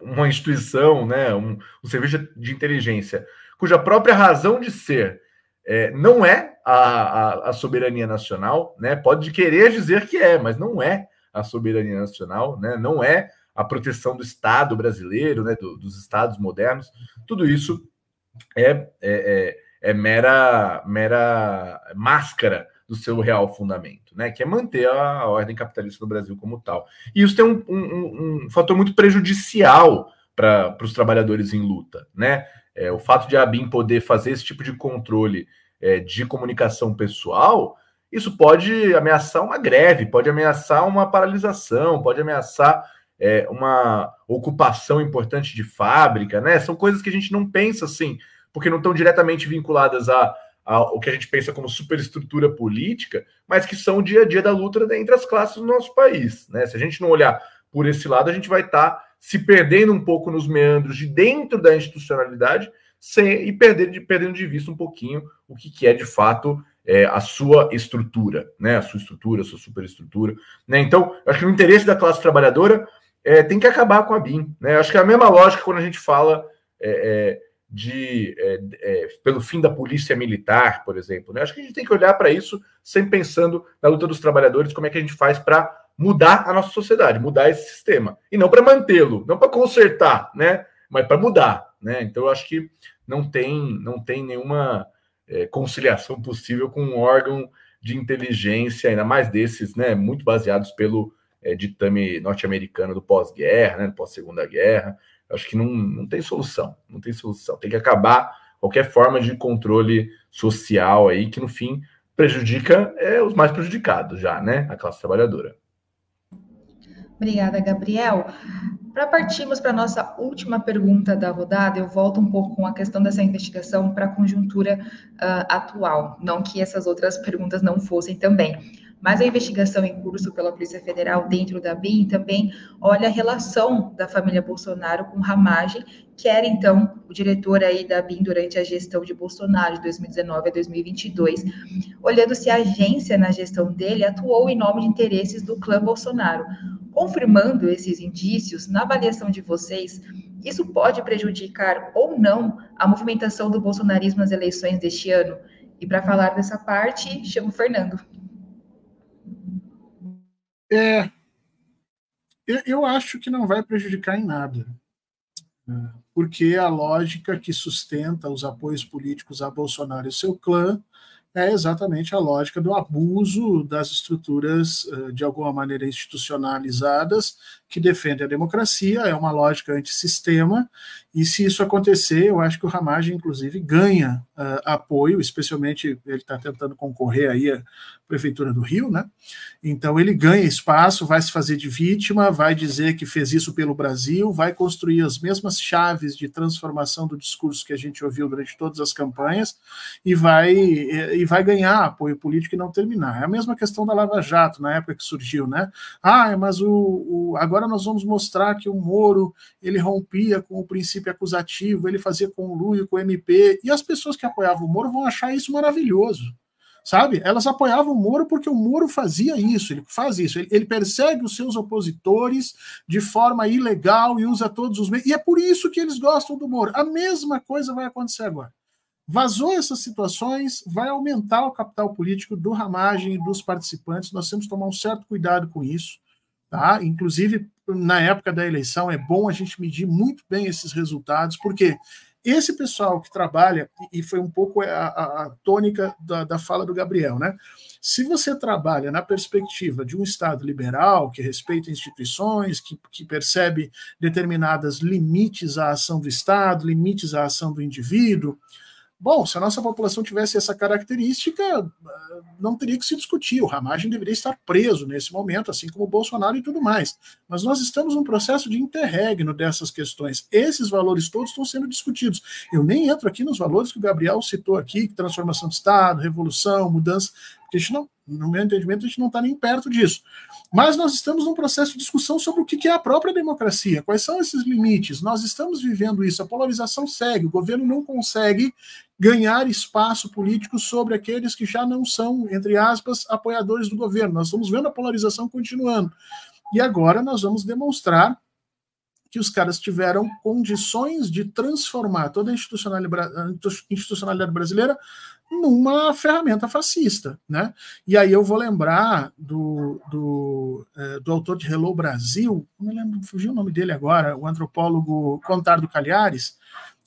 uma instituição, né, um, um, serviço de inteligência, cuja própria razão de ser é, não é a, a, a, soberania nacional, né, pode querer dizer que é, mas não é a soberania nacional, né, não é a proteção do Estado brasileiro, né, do, dos Estados modernos, tudo isso é, é, é, é mera, mera máscara do seu real fundamento, né? Que é manter a, ordem capitalista no Brasil como tal. E isso tem um, um, um fator muito prejudicial para os trabalhadores em luta, né? É, o fato de a ABIN poder fazer esse tipo de controle é, de comunicação pessoal, isso pode ameaçar uma greve, pode ameaçar uma paralisação, pode ameaçar é, uma ocupação importante de fábrica, né? São coisas que a gente não pensa assim, porque não estão diretamente vinculadas a o que a gente pensa como superestrutura política, mas que são o dia a dia da luta entre as classes do nosso país. Né? Se a gente não olhar por esse lado, a gente vai estar tá se perdendo um pouco nos meandros de dentro da institucionalidade sem, e perder, de, perdendo de vista um pouquinho o que, que é de fato é, a sua estrutura, né? a sua estrutura, a sua superestrutura. Né? Então, acho que o interesse da classe trabalhadora é, tem que acabar com a BIM. Né? Acho que é a mesma lógica quando a gente fala. É, é de é, é, pelo fim da polícia militar, por exemplo. Né? Acho que a gente tem que olhar para isso sempre pensando na luta dos trabalhadores, como é que a gente faz para mudar a nossa sociedade, mudar esse sistema e não para mantê-lo, não para consertar, né? Mas para mudar, né? Então eu acho que não tem não tem nenhuma conciliação possível com um órgão de inteligência, ainda mais desses, né? Muito baseados pelo é, ditame norte-americano do pós-guerra, né? Pós Segunda Guerra acho que não, não tem solução, não tem solução. Tem que acabar qualquer forma de controle social aí, que no fim prejudica é, os mais prejudicados já, né? A classe trabalhadora. Obrigada, Gabriel. Para partirmos para a nossa última pergunta da rodada, eu volto um pouco com a questão dessa investigação para a conjuntura uh, atual. Não que essas outras perguntas não fossem também. Mas a investigação em curso pela Polícia Federal dentro da BIM também olha a relação da família Bolsonaro com Ramagem, que era então o diretor aí da BIM durante a gestão de Bolsonaro de 2019 a 2022, olhando se a agência na gestão dele atuou em nome de interesses do clã Bolsonaro. Confirmando esses indícios, na avaliação de vocês, isso pode prejudicar ou não a movimentação do bolsonarismo nas eleições deste ano? E para falar dessa parte, chamo o Fernando. É, eu acho que não vai prejudicar em nada, né? porque a lógica que sustenta os apoios políticos a Bolsonaro e seu clã é exatamente a lógica do abuso das estruturas eh, de alguma maneira institucionalizadas que defendem a democracia, é uma lógica antissistema, e se isso acontecer, eu acho que o Ramagem, inclusive, ganha uh, apoio, especialmente ele está tentando concorrer aí à Prefeitura do Rio, né? Então ele ganha espaço, vai se fazer de vítima, vai dizer que fez isso pelo Brasil, vai construir as mesmas chaves de transformação do discurso que a gente ouviu durante todas as campanhas e vai, e vai ganhar apoio político e não terminar. É a mesma questão da Lava Jato, na época que surgiu, né? Ah, mas o, o agora agora nós vamos mostrar que o Moro ele rompia com o princípio acusativo, ele fazia conluio com o MP, e as pessoas que apoiavam o Moro vão achar isso maravilhoso. Sabe? Elas apoiavam o Moro porque o Moro fazia isso, ele faz isso, ele, ele persegue os seus opositores de forma ilegal e usa todos os meios, e é por isso que eles gostam do Moro. A mesma coisa vai acontecer agora. Vazou essas situações, vai aumentar o capital político do ramagem e dos participantes. Nós temos que tomar um certo cuidado com isso. Tá? Inclusive, na época da eleição, é bom a gente medir muito bem esses resultados, porque esse pessoal que trabalha, e foi um pouco a, a, a tônica da, da fala do Gabriel, né? Se você trabalha na perspectiva de um Estado liberal, que respeita instituições, que, que percebe determinadas limites à ação do Estado, limites à ação do indivíduo, Bom, se a nossa população tivesse essa característica, não teria que se discutir. O Ramagem deveria estar preso nesse momento, assim como o Bolsonaro e tudo mais. Mas nós estamos num processo de interregno dessas questões. Esses valores todos estão sendo discutidos. Eu nem entro aqui nos valores que o Gabriel citou aqui, transformação de Estado, revolução, mudança, a gente não, no meu entendimento, a gente não está nem perto disso. Mas nós estamos num processo de discussão sobre o que é a própria democracia, quais são esses limites. Nós estamos vivendo isso, a polarização segue, o governo não consegue ganhar espaço político sobre aqueles que já não são, entre aspas, apoiadores do governo. Nós estamos vendo a polarização continuando. E agora nós vamos demonstrar que os caras tiveram condições de transformar toda a institucionalidade brasileira numa ferramenta fascista, né? E aí eu vou lembrar do, do, é, do autor de Hello Brasil, não me lembro, fugiu o nome dele agora, o antropólogo Contardo Calhares,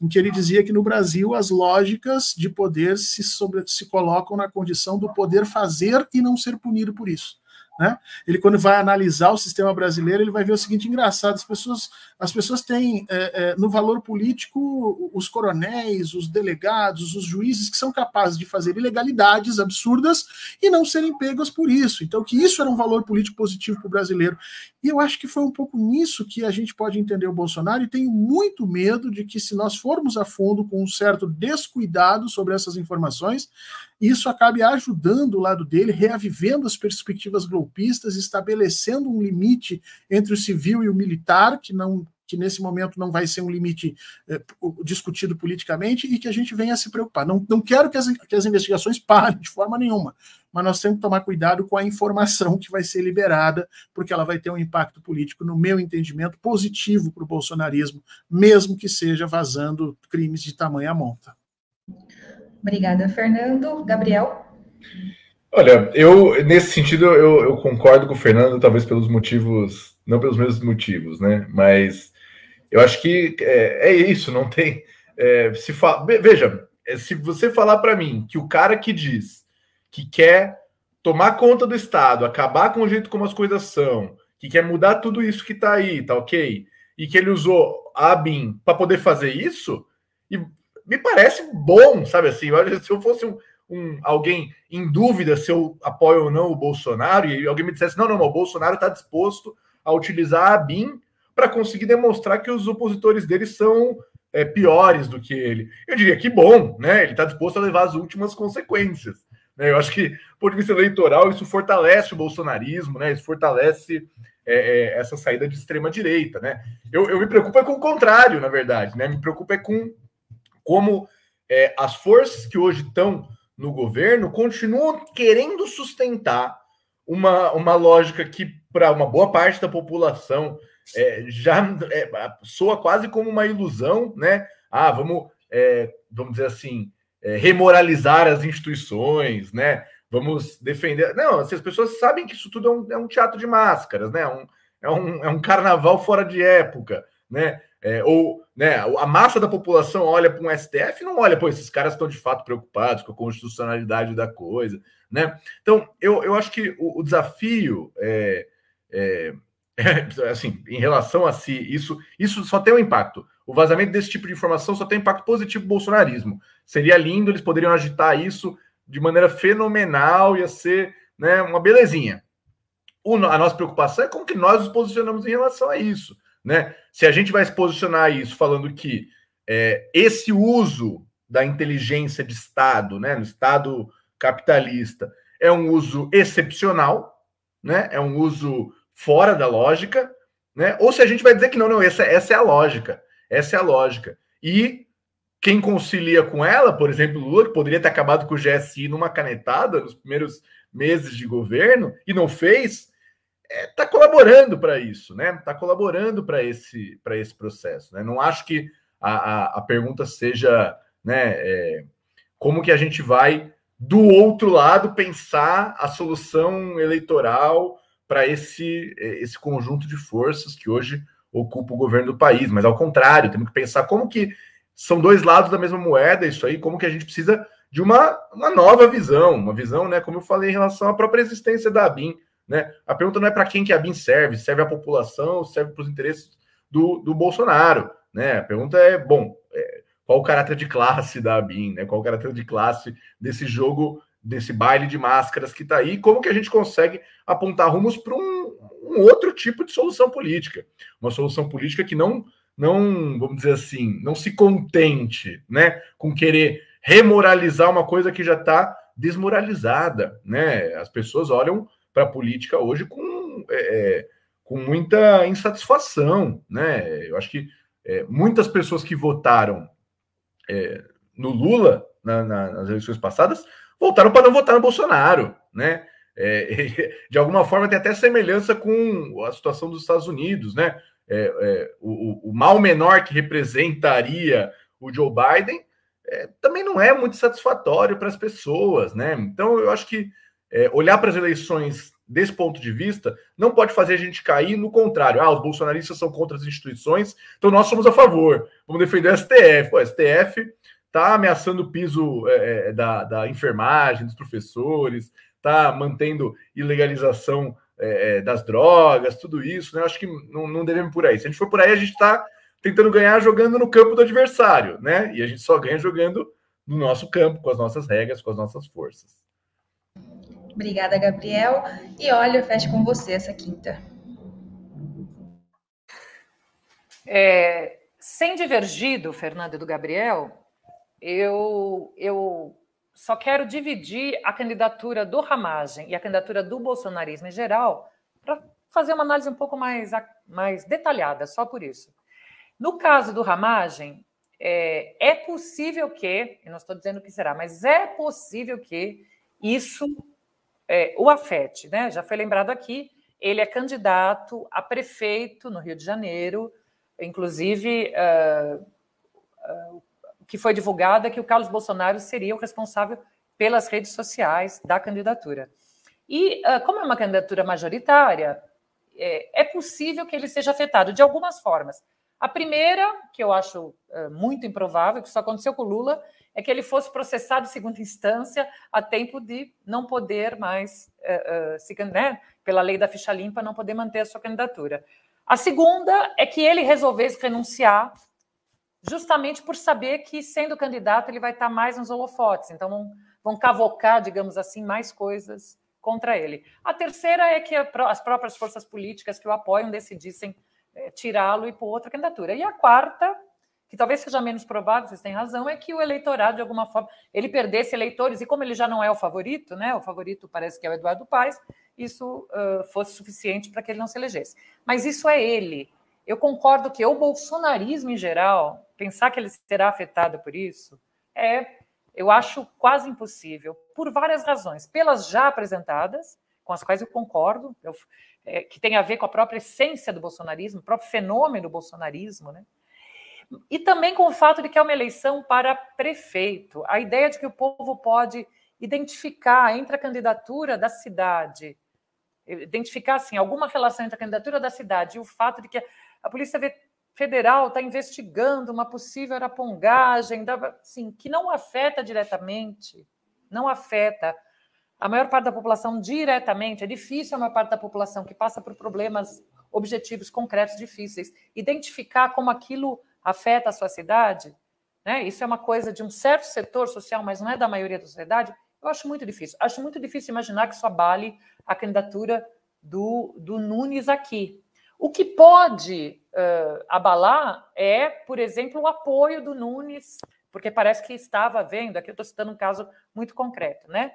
em que ele dizia que no Brasil as lógicas de poder se, sobre, se colocam na condição do poder fazer e não ser punido por isso. Né? Ele, quando vai analisar o sistema brasileiro, ele vai ver o seguinte: engraçado, as pessoas, as pessoas têm é, é, no valor político os coronéis, os delegados, os juízes que são capazes de fazer ilegalidades absurdas e não serem pegos por isso. Então, que isso era um valor político positivo para o brasileiro. E eu acho que foi um pouco nisso que a gente pode entender o Bolsonaro, e tenho muito medo de que, se nós formos a fundo com um certo descuidado sobre essas informações, isso acabe ajudando o lado dele, reavivendo as perspectivas golpistas, estabelecendo um limite entre o civil e o militar, que não que nesse momento não vai ser um limite é, discutido politicamente e que a gente venha a se preocupar. Não, não quero que as, que as investigações parem de forma nenhuma, mas nós temos que tomar cuidado com a informação que vai ser liberada, porque ela vai ter um impacto político, no meu entendimento, positivo para o bolsonarismo, mesmo que seja vazando crimes de tamanha monta. Obrigada, Fernando. Gabriel? Olha, eu, nesse sentido, eu, eu, concordo com o Fernando, talvez pelos motivos, não pelos mesmos motivos, né? Mas eu acho que é, é isso, não tem. É, se fa... Veja, é, se você falar para mim que o cara que diz que quer tomar conta do Estado, acabar com o jeito como as coisas são, que quer mudar tudo isso que está aí, tá ok? E que ele usou a ABIN para poder fazer isso, e me parece bom, sabe assim? Se eu fosse um, um, alguém em dúvida se eu apoio ou não o Bolsonaro, e alguém me dissesse: não, não, não o Bolsonaro está disposto a utilizar a BIM para conseguir demonstrar que os opositores dele são é, piores do que ele. Eu diria que bom, né? Ele está disposto a levar as últimas consequências. Né? Eu acho que, por vista eleitoral, isso fortalece o bolsonarismo, né? Isso fortalece é, é, essa saída de extrema direita, né? Eu, eu me preocupo é com o contrário, na verdade, né? Me preocupa é com como é, as forças que hoje estão no governo continuam querendo sustentar uma, uma lógica que, para uma boa parte da população, é, já é, soa quase como uma ilusão, né? Ah, vamos, é, vamos dizer assim, é, remoralizar as instituições, né? Vamos defender. Não, assim, as pessoas sabem que isso tudo é um, é um teatro de máscaras, né? Um, é, um, é um carnaval fora de época, né? É, ou né, a massa da população olha para um STF e não olha, pô, esses caras estão de fato preocupados com a constitucionalidade da coisa, né? Então, eu, eu acho que o, o desafio é, é, é, assim, em relação a si, isso, isso só tem um impacto. O vazamento desse tipo de informação só tem impacto positivo no bolsonarismo. Seria lindo, eles poderiam agitar isso de maneira fenomenal, ia ser né, uma belezinha. O, a nossa preocupação é como que nós nos posicionamos em relação a isso. Né? Se a gente vai se posicionar isso falando que é, esse uso da inteligência de Estado, né, no Estado capitalista, é um uso excepcional, né, é um uso fora da lógica, né, ou se a gente vai dizer que não, não, essa, essa é a lógica, essa é a lógica. E quem concilia com ela, por exemplo, Lula, que poderia ter acabado com o GSI numa canetada nos primeiros meses de governo e não fez, está é, tá colaborando para isso, né? Está colaborando para esse, esse processo. Né? Não acho que a, a, a pergunta seja né, é, como que a gente vai, do outro lado, pensar a solução eleitoral para esse, esse conjunto de forças que hoje ocupa o governo do país, mas ao contrário, temos que pensar como que são dois lados da mesma moeda, isso aí, como que a gente precisa de uma, uma nova visão, uma visão, né, como eu falei, em relação à própria existência da ABIN, né? A pergunta não é para quem que a BIM serve, serve à população, serve para os interesses do, do Bolsonaro. Né? A pergunta é, bom, é, qual o caráter de classe da BIM, né? qual o caráter de classe desse jogo, desse baile de máscaras que está aí, como que a gente consegue apontar rumos para um, um outro tipo de solução política. Uma solução política que não, não, vamos dizer assim, não se contente né, com querer remoralizar uma coisa que já está desmoralizada. Né? As pessoas olham para a política hoje com, é, é, com muita insatisfação. Né? Eu acho que é, muitas pessoas que votaram é, no Lula na, na, nas eleições passadas voltaram para não votar no Bolsonaro. Né? É, de alguma forma tem até semelhança com a situação dos Estados Unidos. Né? É, o, o, mal menor que representaria o Joe Biden também não é muito satisfatório para as pessoas. Né? Então eu acho que é, olhar para as eleições desse ponto de vista, não pode fazer a gente cair no contrário. Ah, os bolsonaristas são contra as instituições, então nós somos a favor. Vamos defender o STF. O STF está ameaçando o piso é, é, da, da enfermagem, dos professores, está mantendo ilegalização é, é, das drogas, tudo isso. Né? Acho que não, não devemos por aí. Se a gente for por aí, a gente está tentando ganhar jogando no campo do adversário, né? E a gente só ganha jogando no nosso campo, com as nossas regras, com as nossas forças. Obrigada, Gabriel. E olha, eu fecho com você essa quinta. É, sem divergir do Fernando e do Gabriel, eu, eu só quero dividir a candidatura do Ramagem e a candidatura do bolsonarismo em geral para fazer uma análise um pouco mais, mais detalhada, só por isso. No caso do Ramagem, é, é possível que, eu não estou dizendo que será, mas é possível que isso é, o afete, né? Já foi lembrado aqui, ele é candidato a prefeito no Rio de Janeiro, inclusive uh, uh, que foi divulgado é que o Carlos Bolsonaro seria o responsável pelas redes sociais da candidatura. E uh, como é uma candidatura majoritária, é, é, possível que ele seja afetado de algumas formas. A primeira, que eu acho muito improvável, que isso aconteceu com o Lula, é que ele fosse processado em segunda instância a tempo de não poder mais, uh, uh, se, né, pela lei da ficha limpa, não poder manter a sua candidatura. A segunda é que ele resolvesse renunciar justamente por saber que, sendo candidato, ele vai estar mais nos holofotes. Então, vão, cavocar, digamos assim, mais coisas contra ele. A terceira é que as próprias forças políticas que o apoiam decidissem é, tirá-lo e pôr outra candidatura. E a quarta que talvez seja menos provável, vocês têm razão, é que o eleitorado, de alguma forma, ele perdesse eleitores, e como ele já não é o favorito, né? O favorito parece que é o Eduardo Paes, isso uh, fosse suficiente para que ele não se elegesse. Mas isso é ele. Eu concordo que o bolsonarismo em geral, pensar que ele será afetado por isso, é, eu acho quase impossível, por várias razões. Pelas já apresentadas, com as quais eu concordo, eu, é, que tem a ver com a própria essência do bolsonarismo, o próprio fenômeno do bolsonarismo, né? E também com o fato de que é uma eleição para prefeito. A ideia de que o povo pode identificar entre a candidatura da cidade, identificar assim, alguma relação entre a candidatura da cidade e o fato de que a Polícia Federal está investigando uma possível arapongagem, assim, que não afeta diretamente, não afeta a maior parte da população diretamente. É difícil a maior parte da população que passa por problemas objetivos concretos difíceis identificar como aquilo afeta a sua cidade, né? Isso é uma coisa de um certo setor social, mas não é da maioria da sociedade. Eu acho muito difícil. Acho muito difícil imaginar que isso abale a candidatura do, do Nunes aqui. O que pode uh, abalar é, por exemplo, o apoio do Nunes, porque parece que estava vendo, aqui eu estou citando um caso muito concreto, né?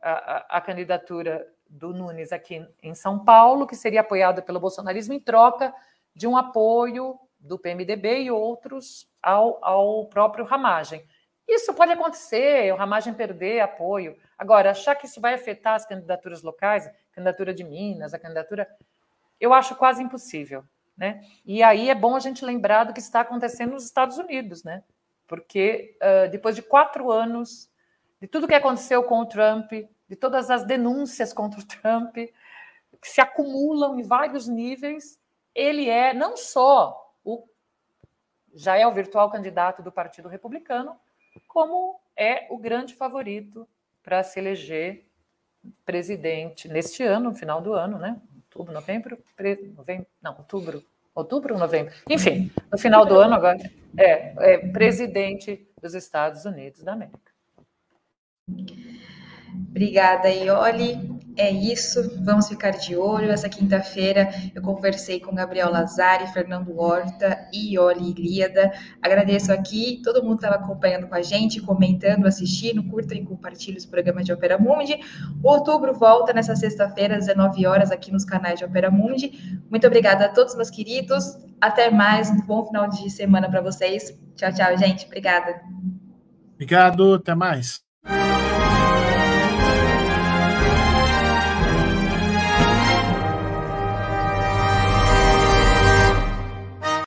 A, a, a, candidatura do Nunes aqui em São Paulo, que seria apoiada pelo bolsonarismo em troca de um apoio do PMDB e outros ao, ao próprio Ramagem. Isso pode acontecer, o Ramagem perder apoio. Agora, achar que isso vai afetar as candidaturas locais, a candidatura de Minas, a candidatura. Eu acho quase impossível. Né? E aí é bom a gente lembrar do que está acontecendo nos Estados Unidos, né? Porque uh, depois de quatro anos, de tudo que aconteceu com o Trump, de todas as denúncias contra o Trump, que se acumulam em vários níveis, ele é não só o, já é o virtual candidato do Partido Republicano, como é o grande favorito para se eleger presidente neste ano, no final do ano, né? Outubro, novembro, pre, novembro não, outubro, outubro, novembro, enfim, no final do ano agora é, é presidente dos Estados Unidos da América. Obrigada, Ioli. É isso, vamos ficar de olho. Essa quinta-feira eu conversei com Gabriel Lazari, Fernando Horta e Ioli Ilíada. Agradeço aqui, todo mundo estava acompanhando com a gente, comentando, assistindo, curtam e compartilhem os programas de Opera Mundi. Outubro volta nessa sexta-feira, às 19 horas, aqui nos canais de Opera Mundi. Muito obrigada a todos, meus queridos. Até mais, um bom final de semana para vocês. Tchau, tchau, gente. Obrigada. Obrigado, até mais.